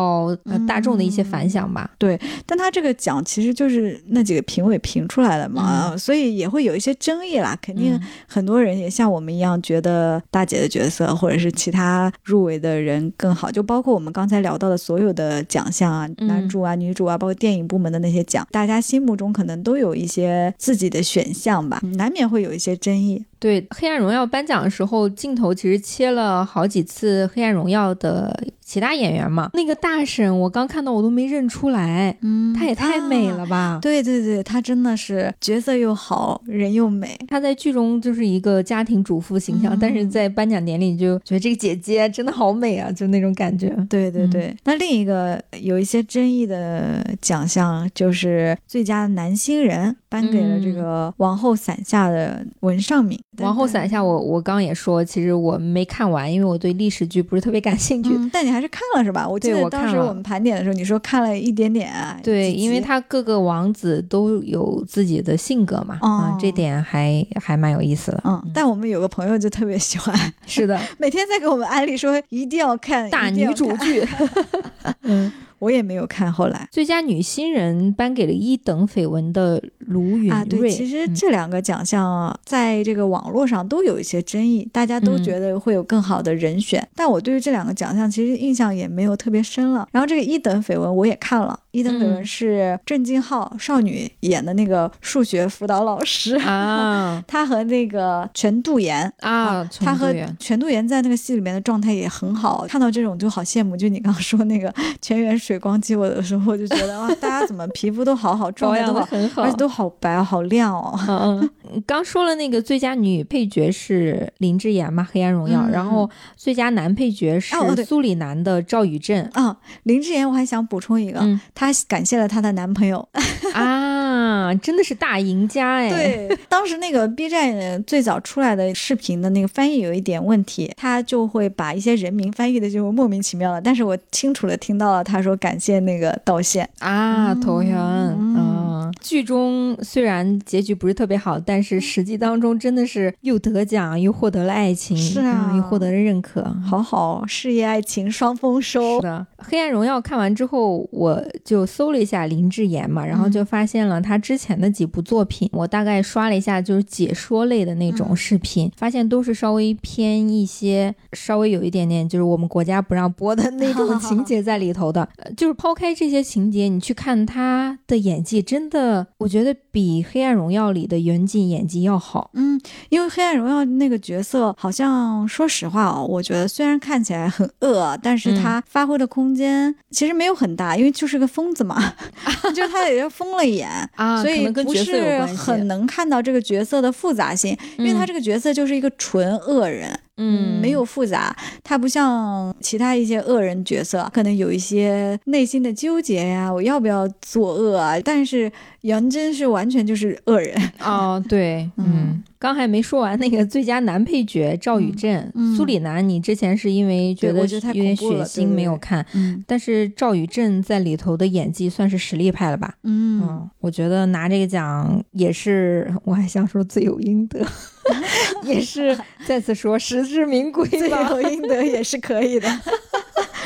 大众的一些反响吧。对，但他这个奖其实就是那几个评委评出来的嘛，所以也会有一些争议啦。肯定很多人也像我们一样觉得大姐的角色或者是其他入围的人更好，就包括我们刚才聊到的所有的奖项啊，男主啊、女主啊，包括电影部门的那些奖，大家心目中。可能都有一些自己的选项吧，难免会有一些争议。对《黑暗荣耀》颁奖的时候，镜头其实切了好几次《黑暗荣耀》的其他演员嘛。那个大婶，我刚看到我都没认出来，嗯，她也太美了吧！对对对，她真的是角色又好，人又美。她在剧中就是一个家庭主妇形象，但是在颁奖典礼就觉得这个姐姐真的好美啊，就那种感觉。对对对。那另一个有一些争议的奖项就是最佳男新人。颁给了这个王后伞下的文尚敏。王后伞下，我我刚也说，其实我没看完，因为我对历史剧不是特别感兴趣。但你还是看了是吧？我记得当时我们盘点的时候，你说看了一点点。对，因为他各个王子都有自己的性格嘛，啊，这点还还蛮有意思的。嗯，但我们有个朋友就特别喜欢，是的，每天在给我们安利说一定要看大女主剧。嗯。我也没有看，后来最佳女新人颁给了一等绯闻的卢允啊。对，其实这两个奖项啊在这个网络上都有一些争议，大家都觉得会有更好的人选。但我对于这两个奖项其实印象也没有特别深了。然后这个一等绯闻我也看了，一等绯闻是郑敬浩少女演的那个数学辅导老师啊，他和那个全度妍啊，他和全度妍在那个戏里面的状态也很好，看到这种就好羡慕。就你刚刚说那个 全员。水光肌，我的时候我就觉得哇，大家怎么皮肤都好好，状态都很好，而且都好白好亮哦。嗯，刚说了那个最佳女配角是林志妍嘛，《黑暗荣耀》，然后最佳男配角是苏里南的赵宇镇啊。林志妍，我还想补充一个，她感谢了她的男朋友啊，真的是大赢家 哎。对，当时那个 B 站最早出来的视频的那个翻译有一点问题，他就会把一些人名翻译的就莫名其妙了，但是我清楚的听到了他说。感谢那个道歉啊，投降，嗯，嗯，剧中虽然结局不是特别好，但是实际当中真的是又得奖，又获得了爱情，是啊，又获得了认可，好好，事业爱情双丰收。是的，《黑暗荣耀》看完之后，我就搜了一下林志妍嘛，然后就发现了他之前的几部作品，我大概刷了一下，就是解说类的那种视频，发现都是稍微偏一些，稍微有一点点就是我们国家不让播的那种 情节在里头的。就是抛开这些情节，你去看他的演技，真的，我觉得比《黑暗荣耀》里的袁静演技要好。嗯，因为《黑暗荣耀》那个角色，好像说实话哦，我觉得虽然看起来很恶，但是他发挥的空间其实没有很大，因为就是个疯子嘛，就他也就疯了一眼啊，所以不是很能看到这个角色的复杂性，因为他这个角色就是一个纯恶人。嗯，没有复杂，他不像其他一些恶人角色，可能有一些内心的纠结呀，我要不要作恶啊？但是杨真是完全就是恶人哦，对，嗯，刚还没说完那个最佳男配角赵宇镇，苏里南，你之前是因为觉得有点血腥没有看，但是赵宇镇在里头的演技算是实力派了吧？嗯，我觉得拿这个奖也是，我还想说罪有应得。也是再次说实至名归，罪有应得也是可以的。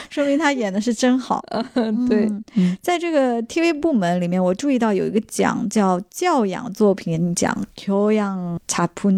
说明他演的是真好。对，在这个 TV 部门里面，我注意到有一个奖叫教养作品奖，教养查普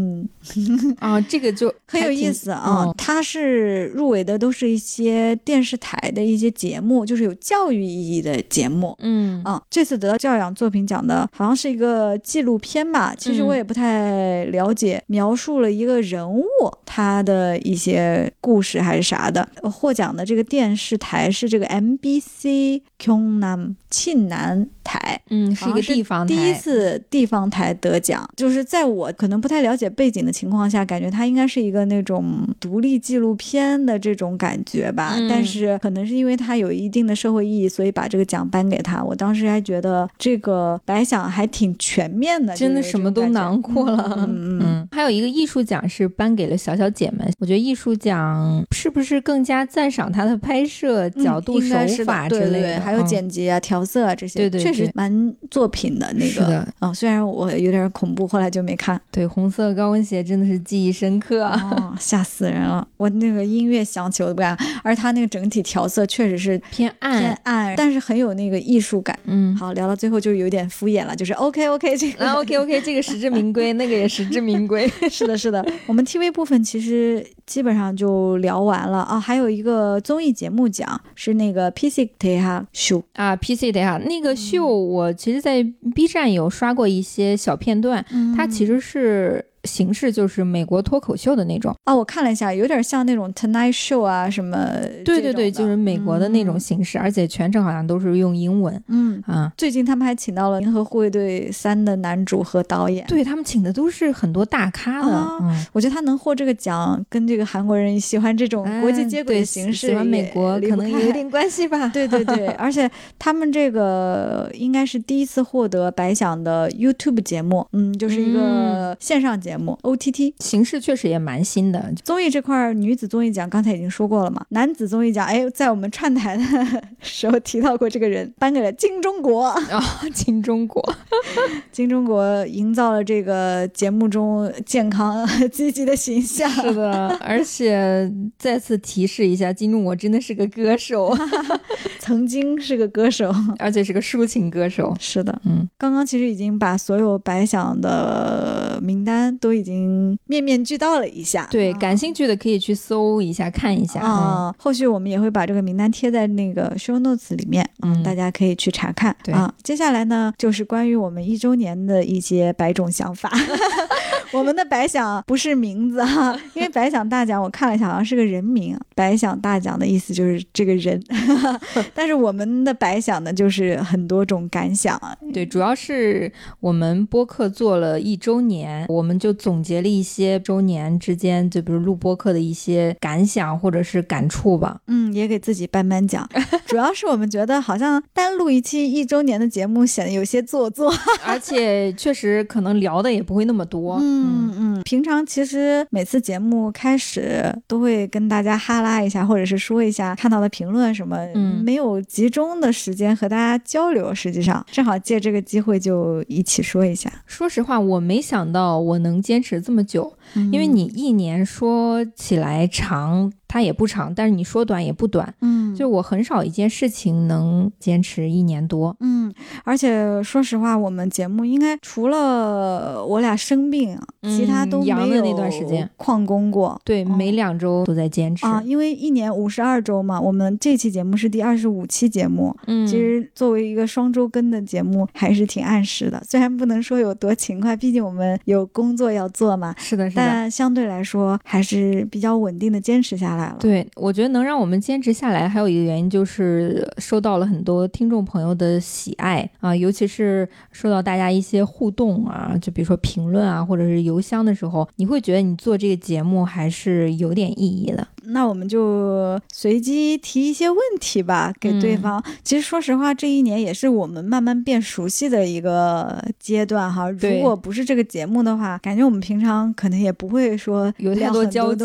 啊，这个就很有意思啊。它是入围的都是一些电视台的一些节目，就是有教育意义的节目。嗯啊，这次得到教养作品奖的好像是一个纪录片吧？其实我也不太了解，描述了一个人物他的一些故事还是啥的。获奖的这个电视。视台是这个 MBC 庆南台，嗯，是一个地方台，第一次地方台得奖，就是在我可能不太了解背景的情况下，感觉它应该是一个那种独立纪录片的这种感觉吧。但是可能是因为它有一定的社会意义，所以把这个奖颁给他。我当时还觉得这个白想还挺全面的，真的什么都囊括了。嗯嗯。还有一个艺术奖是颁给了小小姐们，我觉得艺术奖是不是更加赞赏他的拍摄角度、手法之类的，还有剪辑啊、调色啊这些，对对，确实蛮作品的那个。嗯，虽然我有点恐怖，后来就没看。对，红色高跟鞋真的是记忆深刻，吓死人了。我那个音乐响起我都不敢，而他那个整体调色确实是偏暗偏暗，但是很有那个艺术感。嗯，好，聊到最后就有点敷衍了，就是 OK OK 这个 OK OK 这个实至名归，那个也实至名归。是的，是的。我们 TV 部分其实基本上就聊完了啊，还有一个综艺节目奖是那个 PC 的哈秀啊，PC 的哈那个秀，我其实，在 B 站有刷过一些小片段，它其实是。形式就是美国脱口秀的那种啊，我看了一下，有点像那种 Tonight Show 啊什么。对对对，就是美国的那种形式，而且全程好像都是用英文。嗯啊，最近他们还请到了《银河护卫队三》的男主和导演。对他们请的都是很多大咖的。嗯，我觉得他能获这个奖，跟这个韩国人喜欢这种国际接轨的形式，喜欢美国可能有一点关系吧。对对对，而且他们这个应该是第一次获得白想的 YouTube 节目，嗯，就是一个线上节。节目 O T T 形式确实也蛮新的。综艺这块女子综艺奖刚才已经说过了嘛，男子综艺奖，哎，在我们串台的 时候提到过这个人，颁给了金钟国 啊，金钟国，金钟国营造了这个节目中健康积极的形象。是的，而且再次提示一下，金钟国真的是个歌手，曾经是个歌手，而且是个抒情歌手。是的，嗯，刚刚其实已经把所有白想的名单。都已经面面俱到了一下，对，感兴趣的可以去搜一下看一下啊。后续我们也会把这个名单贴在那个 show notes 里面，嗯，大家可以去查看。对啊，接下来呢就是关于我们一周年的一些百种想法。我们的白想不是名字哈，因为白想大奖我看了一下，好像是个人名。白想大奖的意思就是这个人，但是我们的白想呢，就是很多种感想。对，主要是我们播客做了一周年，我们就总结了一些周年之间，就比如录播客的一些感想或者是感触吧。嗯，也给自己颁颁奖。主要是我们觉得好像单录一期一周年的节目显得有些做作，而且确实可能聊的也不会那么多。嗯嗯，平常其实每次节目开始都会跟大家哈拉一下，或者是说一下看到的评论什么，嗯，没有集中的时间和大家交流。实际上，正好借这个机会就一起说一下。说实话，我没想到我能坚持这么久，因为你一年说起来长。它也不长，但是你说短也不短，嗯，就我很少一件事情能坚持一年多，嗯，而且说实话，我们节目应该除了我俩生病，其他都没有那段时间旷工过，对，每两周都在坚持啊，因为一年五十二周嘛，我们这期节目是第二十五期节目，嗯，其实作为一个双周更的节目，还是挺按时的，虽然不能说有多勤快，毕竟我们有工作要做嘛，是的，是的，但相对来说还是比较稳定的坚持下来了。对，我觉得能让我们坚持下来，还有一个原因就是受到了很多听众朋友的喜爱啊，尤其是受到大家一些互动啊，就比如说评论啊，或者是邮箱的时候，你会觉得你做这个节目还是有点意义的。那我们就随机提一些问题吧，给对方。其实说实话，这一年也是我们慢慢变熟悉的一个阶段哈。如果不是这个节目的话，感觉我们平常可能也不会说有太多交集。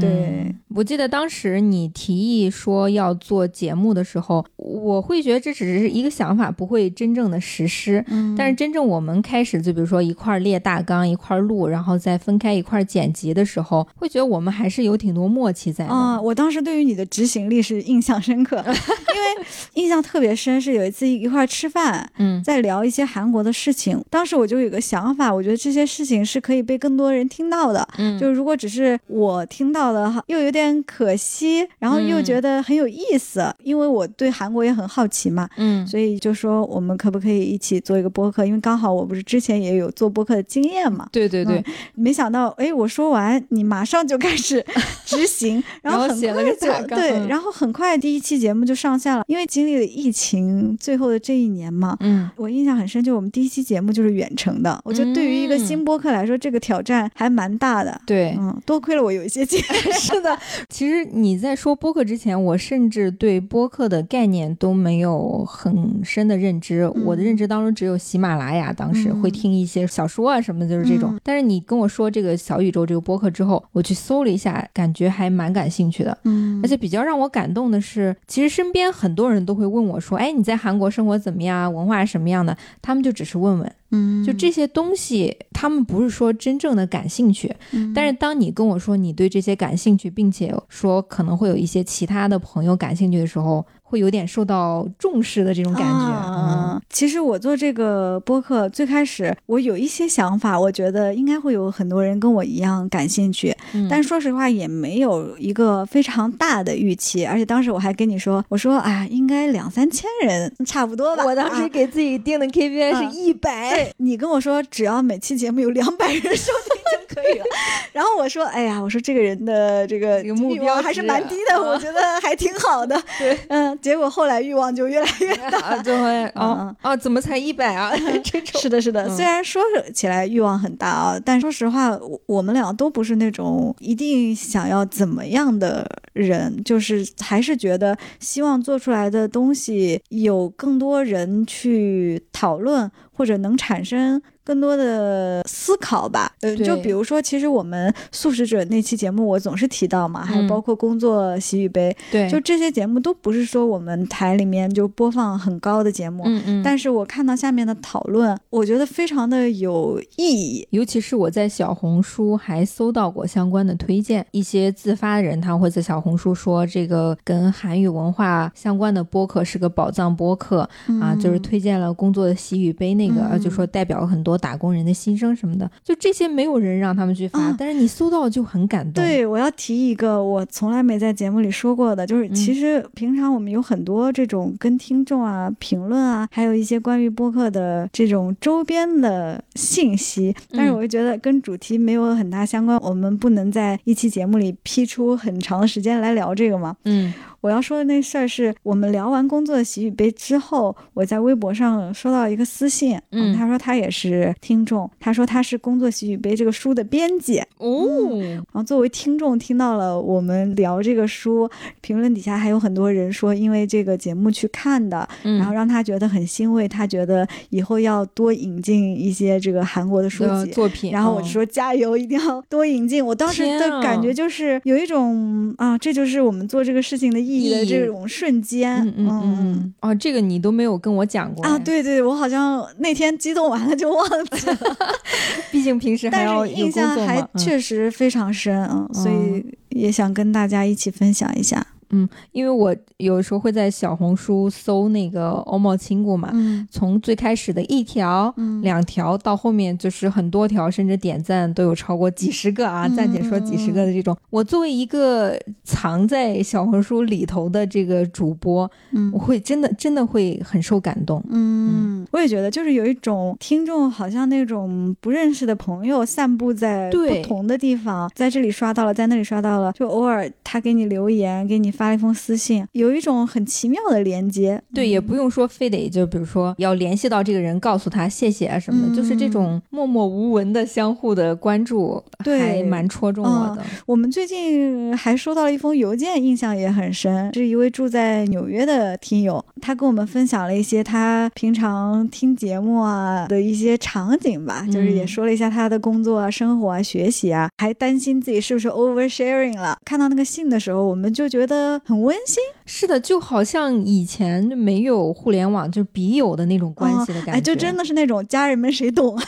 对，我记得当时你提议说要做节目的时候，我会觉得这只是一个想法，不会真正的实施。嗯。但是真正我们开始，就比如说一块列大纲，一块录，然后再分开一块剪辑的时候，会觉得我们还是有挺多默契在。啊，我当时对于你的执行力是印象深刻，因为印象特别深，是有一次一块吃饭，嗯，在聊一些韩国的事情。当时我就有个想法，我觉得这些事情是可以被更多人听到的，嗯，就如果只是我听到的，又有点可惜，然后又觉得很有意思，因为我对韩国也很好奇嘛，嗯，所以就说我们可不可以一起做一个播客？因为刚好我不是之前也有做播客的经验嘛，对对对，没想到哎，我说完你马上就开始 执行。然后写了个就对，然后很快第一期节目就上线了，因为经历了疫情最后的这一年嘛，嗯，我印象很深，就我们第一期节目就是远程的，我觉得对于一个新播客来说，这个挑战还蛮大的。对，嗯，多亏了我有一些经 验。是的，其实你在说播客之前，我甚至对播客的概念都没有很深的认知，我的认知当中只有喜马拉雅，当时会听一些小说啊什么，就是这种。但是你跟我说这个小宇宙这个播客之后，我去搜了一下，感觉还蛮感。兴趣的，嗯，而且比较让我感动的是，其实身边很多人都会问我说：“哎，你在韩国生活怎么样？文化什么样的？”他们就只是问问，嗯，就这些东西，他们不是说真正的感兴趣。但是当你跟我说你对这些感兴趣，并且说可能会有一些其他的朋友感兴趣的时候。会有点受到重视的这种感觉。嗯，其实我做这个播客最开始，我有一些想法，我觉得应该会有很多人跟我一样感兴趣。嗯，但说实话也没有一个非常大的预期。而且当时我还跟你说，我说哎，应该两三千人差不多吧。我当时给自己定的 KPI 是一百。你跟我说只要每期节目有两百人收听就可以了。然后我说哎呀，我说这个人的这个目标还是蛮低的，我觉得还挺好的。对，嗯。结果后来欲望就越来越大，就会啊啊，怎么才一百啊？这种是的，是的。虽然说起来欲望很大啊，但说实话，我们俩都不是那种一定想要怎么样的人，就是还是觉得希望做出来的东西有更多人去讨论，或者能产生。更多的思考吧，呃，就比如说，其实我们素食者那期节目，我总是提到嘛，还有包括工作喜与悲，对，就这些节目都不是说我们台里面就播放很高的节目，嗯嗯，但是我看到下面的讨论，我觉得非常的有意义，尤其是我在小红书还搜到过相关的推荐，一些自发的人他会在小红书说这个跟韩语文化相关的播客是个宝藏播客啊，就是。推荐了工作的喜与悲那个，就说代表很多。打工人的心声什么的，就这些没有人让他们去发，但是你搜到就很感动。对，我要提一个我从来没在节目里说过的，就是其实平常我们有很多这种跟听众啊评论啊，还有一些关于播客的这种周边的信息，但是我就觉得跟主题没有很大相关，我们不能在一期节目里批出很长的时间间来聊这个吗？嗯。我要说的那事儿是我们聊完工作的喜与悲之后，我在微博上收到一个私信，嗯，他说他也是听众，他说他是工作喜与悲这个书的编辑哦，然后作为听众听到了我们聊这个书，评论底下还有很多人说因为这个节目去看的，然后让他觉得很欣慰，他觉得以后要多引进一些这个韩国的书籍作品，然后我就说加油，一定要多引进。我当时的感觉就是有一种啊，这就是我们做这个事情的意。意义的这种瞬间，嗯嗯嗯，哦，这个你都没有跟我讲过啊？对对，我好像那天激动完了就忘记了，毕竟平时还要印象还确实非常深，嗯，所以也想跟大家一起分享一下。嗯，因为我有时候会在小红书搜那个欧茂亲故嘛，从最开始的一条、两条到后面就是很多条，甚至点赞都有超过几十个啊，暂且说几十个的这种。我作为一个藏在小红书里头的这个主播，我会真的真的会很受感动。嗯，我也觉得，就是有一种听众好像那种不认识的朋友散布在不同的地方，在这里刷到了，在那里刷到了，就偶尔他给你留言，给你发。发了一封私信，有一种很奇妙的连接。对，也不用说非得就比如说要联系到这个人，告诉他谢谢啊什么的，就是这种默默无闻的相互的关注，还蛮戳中我的。我们最近还收到了一封邮件，印象也很深，是一位住在纽约的听友，他跟我们分享了一些他平常听节目啊的一些场景吧，就是也说了一下他的工作啊、生活啊、学习啊，还担心自己是不是 oversharing 了。看到那个信的时候，我们就觉得。很温馨，是的，就好像以前没有互联网就笔友的那种关系的感觉，哎，就真的是那种家人们谁懂，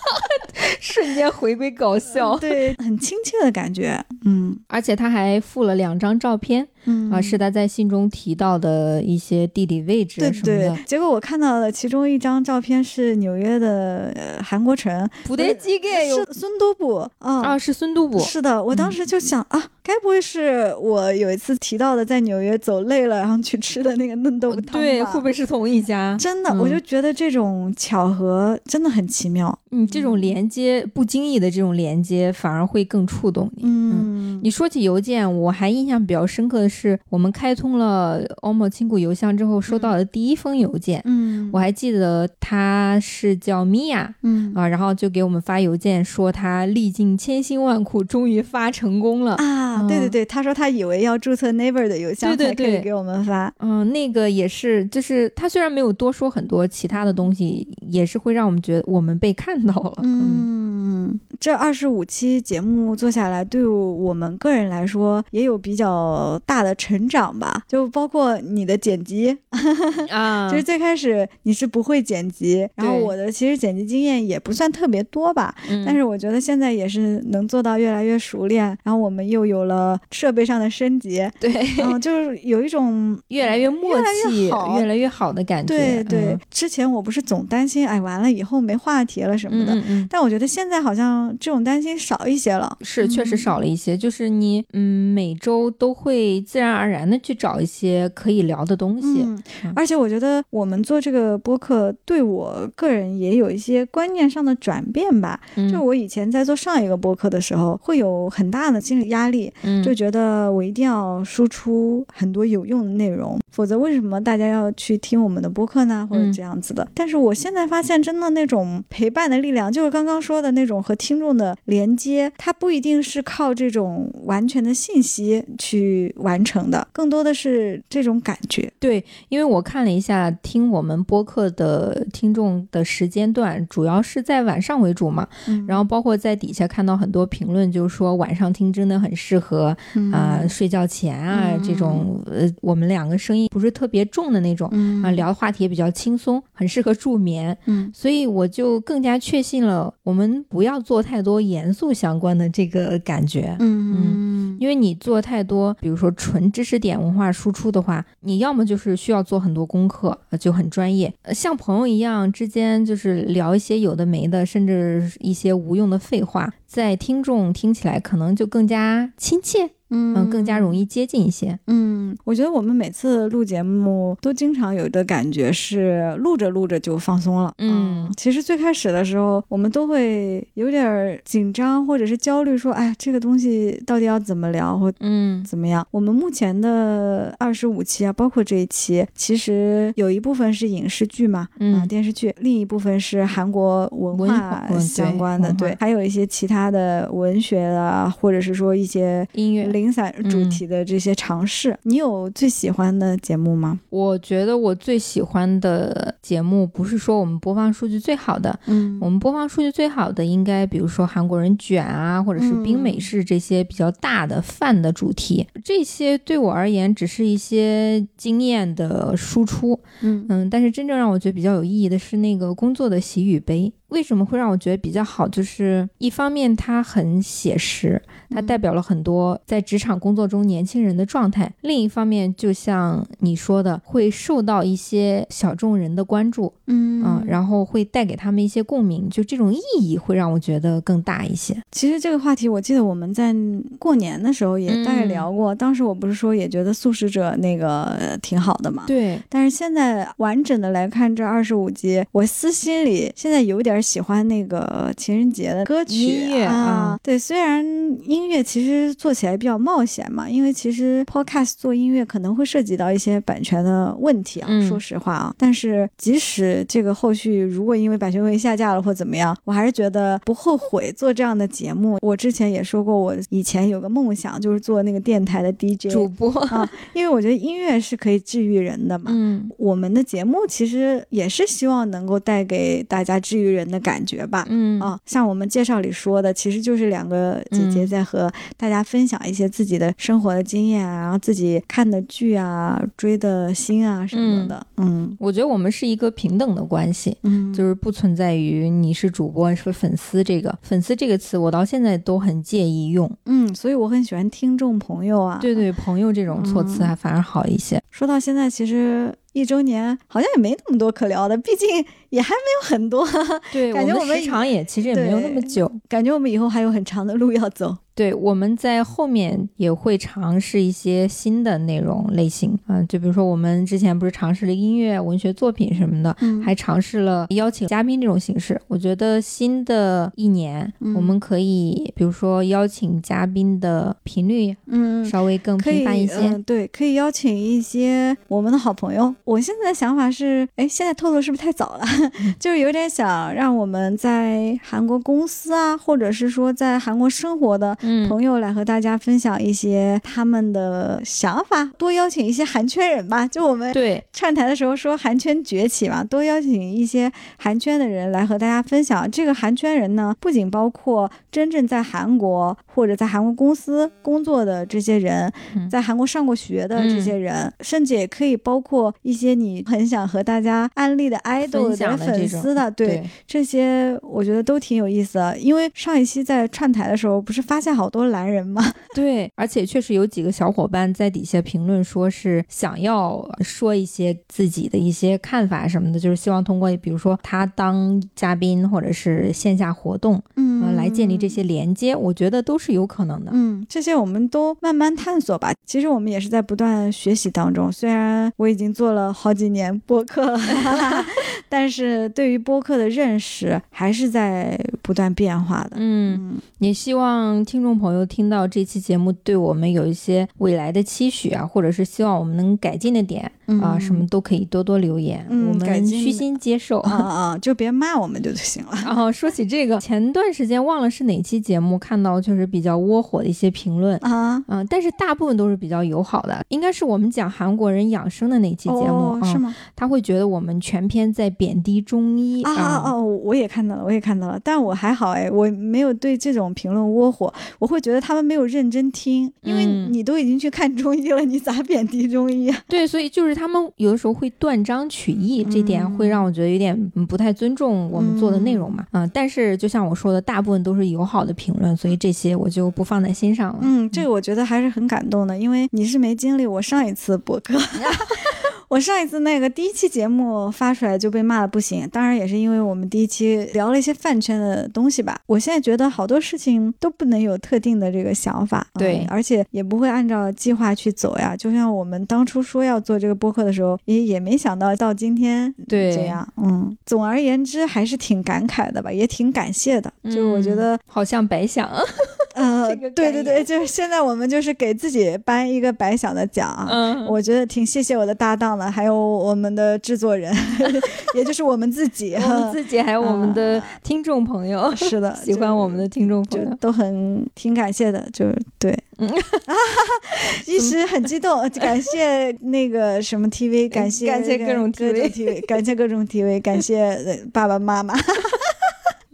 瞬间回归搞笑，对，很亲切的感觉，嗯，而且他还附了两张照片。嗯啊，是他在信中提到的一些地理位置什么的。结果我看到了其中一张照片是纽约的韩国城，不对基盖是孙都部啊啊，是孙都部。是的，我当时就想啊，该不会是我有一次提到的在纽约走累了然后去吃的那个嫩豆腐汤对，会不会是同一家？真的，我就觉得这种巧合真的很奇妙。嗯，这种连接不经意的这种连接反而会更触动你。嗯，你说起邮件，我还印象比较深刻的。是我们开通了 OMO 亲故邮箱之后收到的第一封邮件，嗯，我还记得他是叫米娅，嗯。啊，然后就给我们发邮件说他历尽千辛万苦终于发成功了啊，对对对，他说他以为要注册 Never 的邮箱才可以给我们发，嗯，那个也是，就是他虽然没有多说很多其他的东西，也是会让我们觉得我们被看到了，嗯，这二十五期节目做下来，对我们个人来说也有比较大。的成长吧，就包括你的剪辑。啊，就是最开始你是不会剪辑，然后我的其实剪辑经验也不算特别多吧，但是我觉得现在也是能做到越来越熟练，然后我们又有了设备上的升级，对，嗯，就是有一种 越来越默契、越来越好。的感觉。对对，之前我不是总担心，哎，完了以后没话题了什么的，但我觉得现在好像这种担心少一些了，是确实少了一些，就是你嗯每周都会。自然而然的去找一些可以聊的东西，而且我觉得我们做这个播客对我个人也有一些观念上的转变吧。就我以前在做上一个播客的时候，会有很大的心理压力，就觉得我一定要输出很多有用的内容，否则为什么大家要去听我们的播客呢？或者这样子的。但是我现在发现，真的那种陪伴的力量，就是刚刚说的那种和听众的连接，它不一定是靠这种完全的信息去完。成的更多的是这种感觉，对，因为我看了一下听我们播客的听众的时间段，主要是在晚上为主嘛，然后包括在底下看到很多评论，就是说晚上听真的很适合啊，睡觉前啊这种，呃，我们两个声音不是特别重的那种啊，聊的话题也比较轻松，很适合助眠，嗯，所以我就更加确信了，我们不要做太多严肃相关的这个感觉，嗯。嗯，因为你做太多，比如说。纯纯知识点文化输出的话，你要么就是需要做很多功课，就很专业，像朋友一样之间就是聊一些有的没的，甚至一些无用的废话。在听众听起来可能就更加亲切。嗯，更加容易接近一些。嗯，我觉得我们每次录节目都经常有的感觉是录着录着就放松了。嗯，其实最开始的时候我们都会有点紧张或者是焦虑，说哎，这个东西到底要怎么聊或嗯怎么样？我们目前的二十五期啊，包括这一期，其实有一部分是影视剧嘛，嗯，电视剧，另一部分是韩国文化相关的，对，还有一些其他的文学啊，或者是说一些音乐。零散主题的这些尝试，你有最喜欢的节目吗？我觉得我最喜欢的节目不是说我们播放数据最好的，嗯，我们播放数据最好的应该比如说韩国人卷啊，或者是冰美式这些比较大的饭的主题，这些对我而言只是一些经验的输出，嗯嗯，但是真正让我觉得比较有意义的是那个工作的喜与悲。为什么会让我觉得比较好？就是一方面它很写实，它代表了很多在职场工作中年轻人的状态；另一方面，就像你说的，会受到一些小众人的关注，嗯然后会带给他们一些共鸣，就这种意义会让我觉得更大一些。其实这个话题，我记得我们在过年的时候也大概聊过，当时我不是说也觉得素食者那个挺好的嘛？对。但是现在完整的来看这二十五集，我私心里现在有点。喜欢那个情人节的歌曲啊，对，虽然音乐其实做起来比较冒险嘛，因为其实 podcast 做音乐可能会涉及到一些版权的问题啊。说实话啊，但是即使这个后续如果因为版权问题下架了或怎么样，我还是觉得不后悔做这样的节目。我之前也说过，我以前有个梦想就是做那个电台的 DJ 主播啊，因为我觉得音乐是可以治愈人的嘛。嗯，我们的节目其实也是希望能够带给大家治愈人。的感觉吧，嗯啊，像我们介绍里说的，其实就是两个姐姐在和大家分享一些自己的生活的经验啊，然后自己看的剧啊、追的星啊什么的。嗯，我觉得我们是一个平等的关系，嗯，就是不存在于你是主播是粉丝这个粉丝这个词，我到现在都很介意用。嗯，所以我很喜欢听众朋友啊，对对，朋友这种措辞还反而好一些。说到现在，其实。一周年好像也没那么多可聊的，毕竟也还没有很多。对，感觉我们时长也其实也没有那么久，感觉我们以后还有很长的路要走。对，我们在后面也会尝试一些新的内容类型啊，就比如说我们之前不是尝试了音乐、文学作品什么的，还尝试了邀请嘉宾这种形式。我觉得新的一年，我们可以比如说邀请嘉宾的频率，嗯，稍微更频繁一些。对，可以邀请一些我们的好朋友。我现在的想法是，哎，现在透露是不是太早了？就是有点想让我们在韩国公司啊，或者是说在韩国生活的。朋友来和大家分享一些他们的想法，多邀请一些韩圈人吧。就我们对串台的时候说韩圈崛起嘛，多邀请一些韩圈的人来和大家分享。这个韩圈人呢，不仅包括真正在韩国或者在韩国公司工作的这些人，在韩国上过学的这些人，甚至也可以包括一些你很想和大家安利的 idol 的粉丝的。对这些，我觉得都挺有意思的。因为上一期在串台的时候，不是发现。好多男人嘛？对，而且确实有几个小伙伴在底下评论，说是想要说一些自己的一些看法什么的，就是希望通过比如说他当嘉宾或者是线下活动，嗯，来建立这些连接，我觉得都是有可能的。嗯，这些我们都慢慢探索吧。其实我们也是在不断学习当中。虽然我已经做了好几年播客了，但是对于播客的认识还是在不断变化的。嗯，也希望听。众朋友听到这期节目，对我们有一些未来的期许啊，或者是希望我们能改进的点啊，什么都可以多多留言，我们虚心接受啊啊，就别骂我们就就行了。然 后说起这个，前段时间忘了是哪期节目，看到就是比较窝火的一些评论啊，嗯，但是大部分都是比较友好的，应该是我们讲韩国人养生的那期节目，是吗？他会觉得我们全篇在贬低中医啊哦，我也看到了，我也看到了，但我还好哎，我没有对这种评论窝火。我会觉得他们没有认真听，因为你都已经去看中医了，你咋贬低中医啊？对，所以就是他们有的时候会断章取义，这点会让我觉得有点不太尊重我们做的内容嘛。嗯，但是就像我说的，大部分都是友好的评论，所以这些我就不放在心上了。嗯，这个我觉得还是很感动的，因为你是没经历我上一次博客。我上一次那个第一期节目发出来就被骂的不行，当然也是因为我们第一期聊了一些饭圈的东西吧。我现在觉得好多事情都不能有特定的这个想法，对，而且也不会按照计划去走呀。就像我们当初说要做这个播客的时候，也也没想到到今天对这样。嗯，总而言之还是挺感慨的吧，也挺感谢的。就我觉得好像白想。呃，对对对，就是现在我们就是给自己颁一个白想的奖，嗯，我觉得挺谢谢我的搭档的，还有我们的制作人，也就是我们自己，我们自己还有我们的听众朋友，是的，喜欢我们的听众朋友都很挺感谢的，就是对，嗯，一时很激动，感谢那个什么 TV，感谢感谢各种 TV，感谢各种 TV，感谢爸爸妈妈。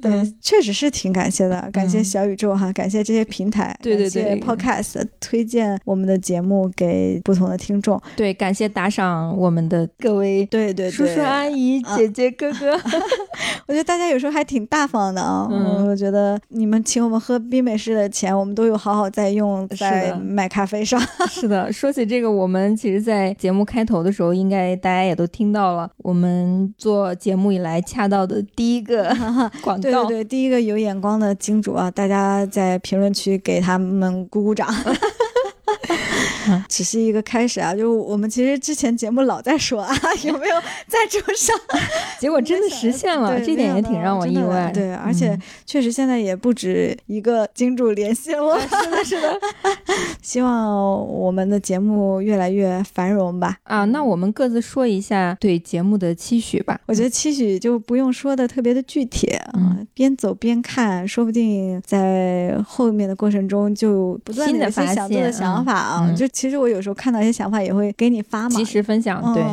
对，确实是挺感谢的，感谢小宇宙哈，感谢这些平台，对对对，Podcast 推荐我们的节目给不同的听众，对，感谢打赏我们的各位，对对叔叔阿姨、姐姐哥哥，我觉得大家有时候还挺大方的啊，嗯。我觉得你们请我们喝冰美式的钱，我们都有好好在用在买咖啡上。是的，说起这个，我们其实，在节目开头的时候，应该大家也都听到了，我们做节目以来恰到的第一个 广告。对对，第一个有眼光的金主啊，大家在评论区给他们鼓鼓掌。只是一个开始啊，就我们其实之前节目老在说啊，有没有赞助商？结果真的实现了，这点也挺让我意外。对，而且确实现在也不止一个金主联系我。是的，是的。希望我们的节目越来越繁荣吧。啊，那我们各自说一下对节目的期许吧。我觉得期许就不用说的特别的具体啊，边走边看，说不定在后面的过程中就不断的有些想做的想法啊，就。其实我有时候看到一些想法也会给你发嘛，及时分享。对，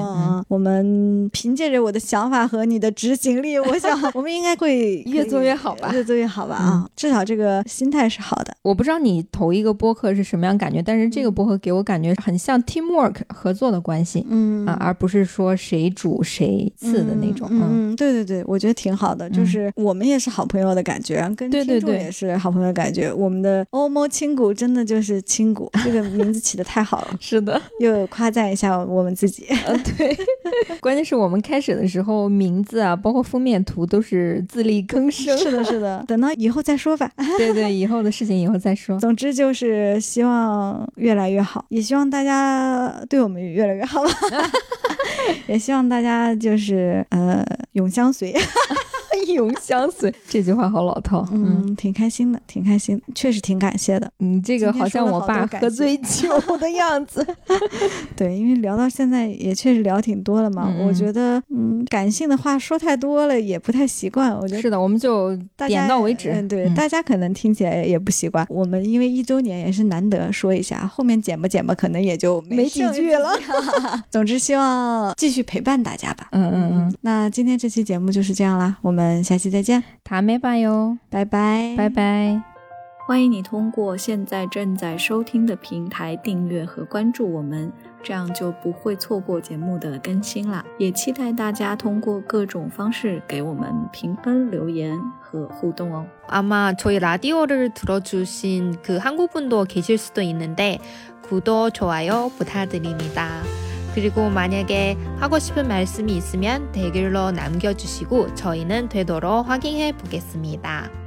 我们凭借着我的想法和你的执行力，我想 我们应该会越做越好吧，越做越好吧啊！至少这个心态是好的。我不知道你头一个播客是什么样感觉，但是这个播客给我感觉很像 teamwork 合作的关系，嗯啊，而不是说谁主谁次的那种。嗯，对对对，我觉得挺好的，就是我们也是好朋友的感觉，跟听众也是好朋友的感觉。我们的欧盟亲骨真的就是亲骨，这个名字起的太。好了，是的，又夸赞一下我们自己。嗯，对，关键是我们开始的时候名字啊，包括封面图都是自力更生。是的，是的，等到以后再说吧。对对，以后的事情以后再说。总之就是希望越来越好，也希望大家对我们越来越好吧。也希望大家就是呃永相随。永相随 这句话好老套，嗯，挺开心的，挺开心，确实挺感谢的。你这个好像我爸喝醉酒的样子。对，因为聊到现在也确实聊挺多了嘛。我觉得，嗯，感性的话说太多了也不太习惯。我觉得是的，我们就点到为止。嗯，对，大家可能听起来也不习惯。我们因为一周年也是难得说一下，后面剪吧剪吧，可能也就没几句了。总之，希望继续陪伴大家吧。嗯嗯嗯。那今天这期节目就是这样啦，我们。下期再见，塔梅吧哟，拜拜，拜拜。欢迎你通过现在正在收听的平台订阅和关注我们，这样就不会错过节目的更新啦。也期待大家通过各种方式给我们评分、留言和互动哦。아마저희라디오를들어주신그한국분도계실수도있는데구독좋아요부탁드립니다 그리고 만약에 하고 싶은 말씀이 있으면 댓글로 남겨주시고 저희는 되도록 확인해 보겠습니다.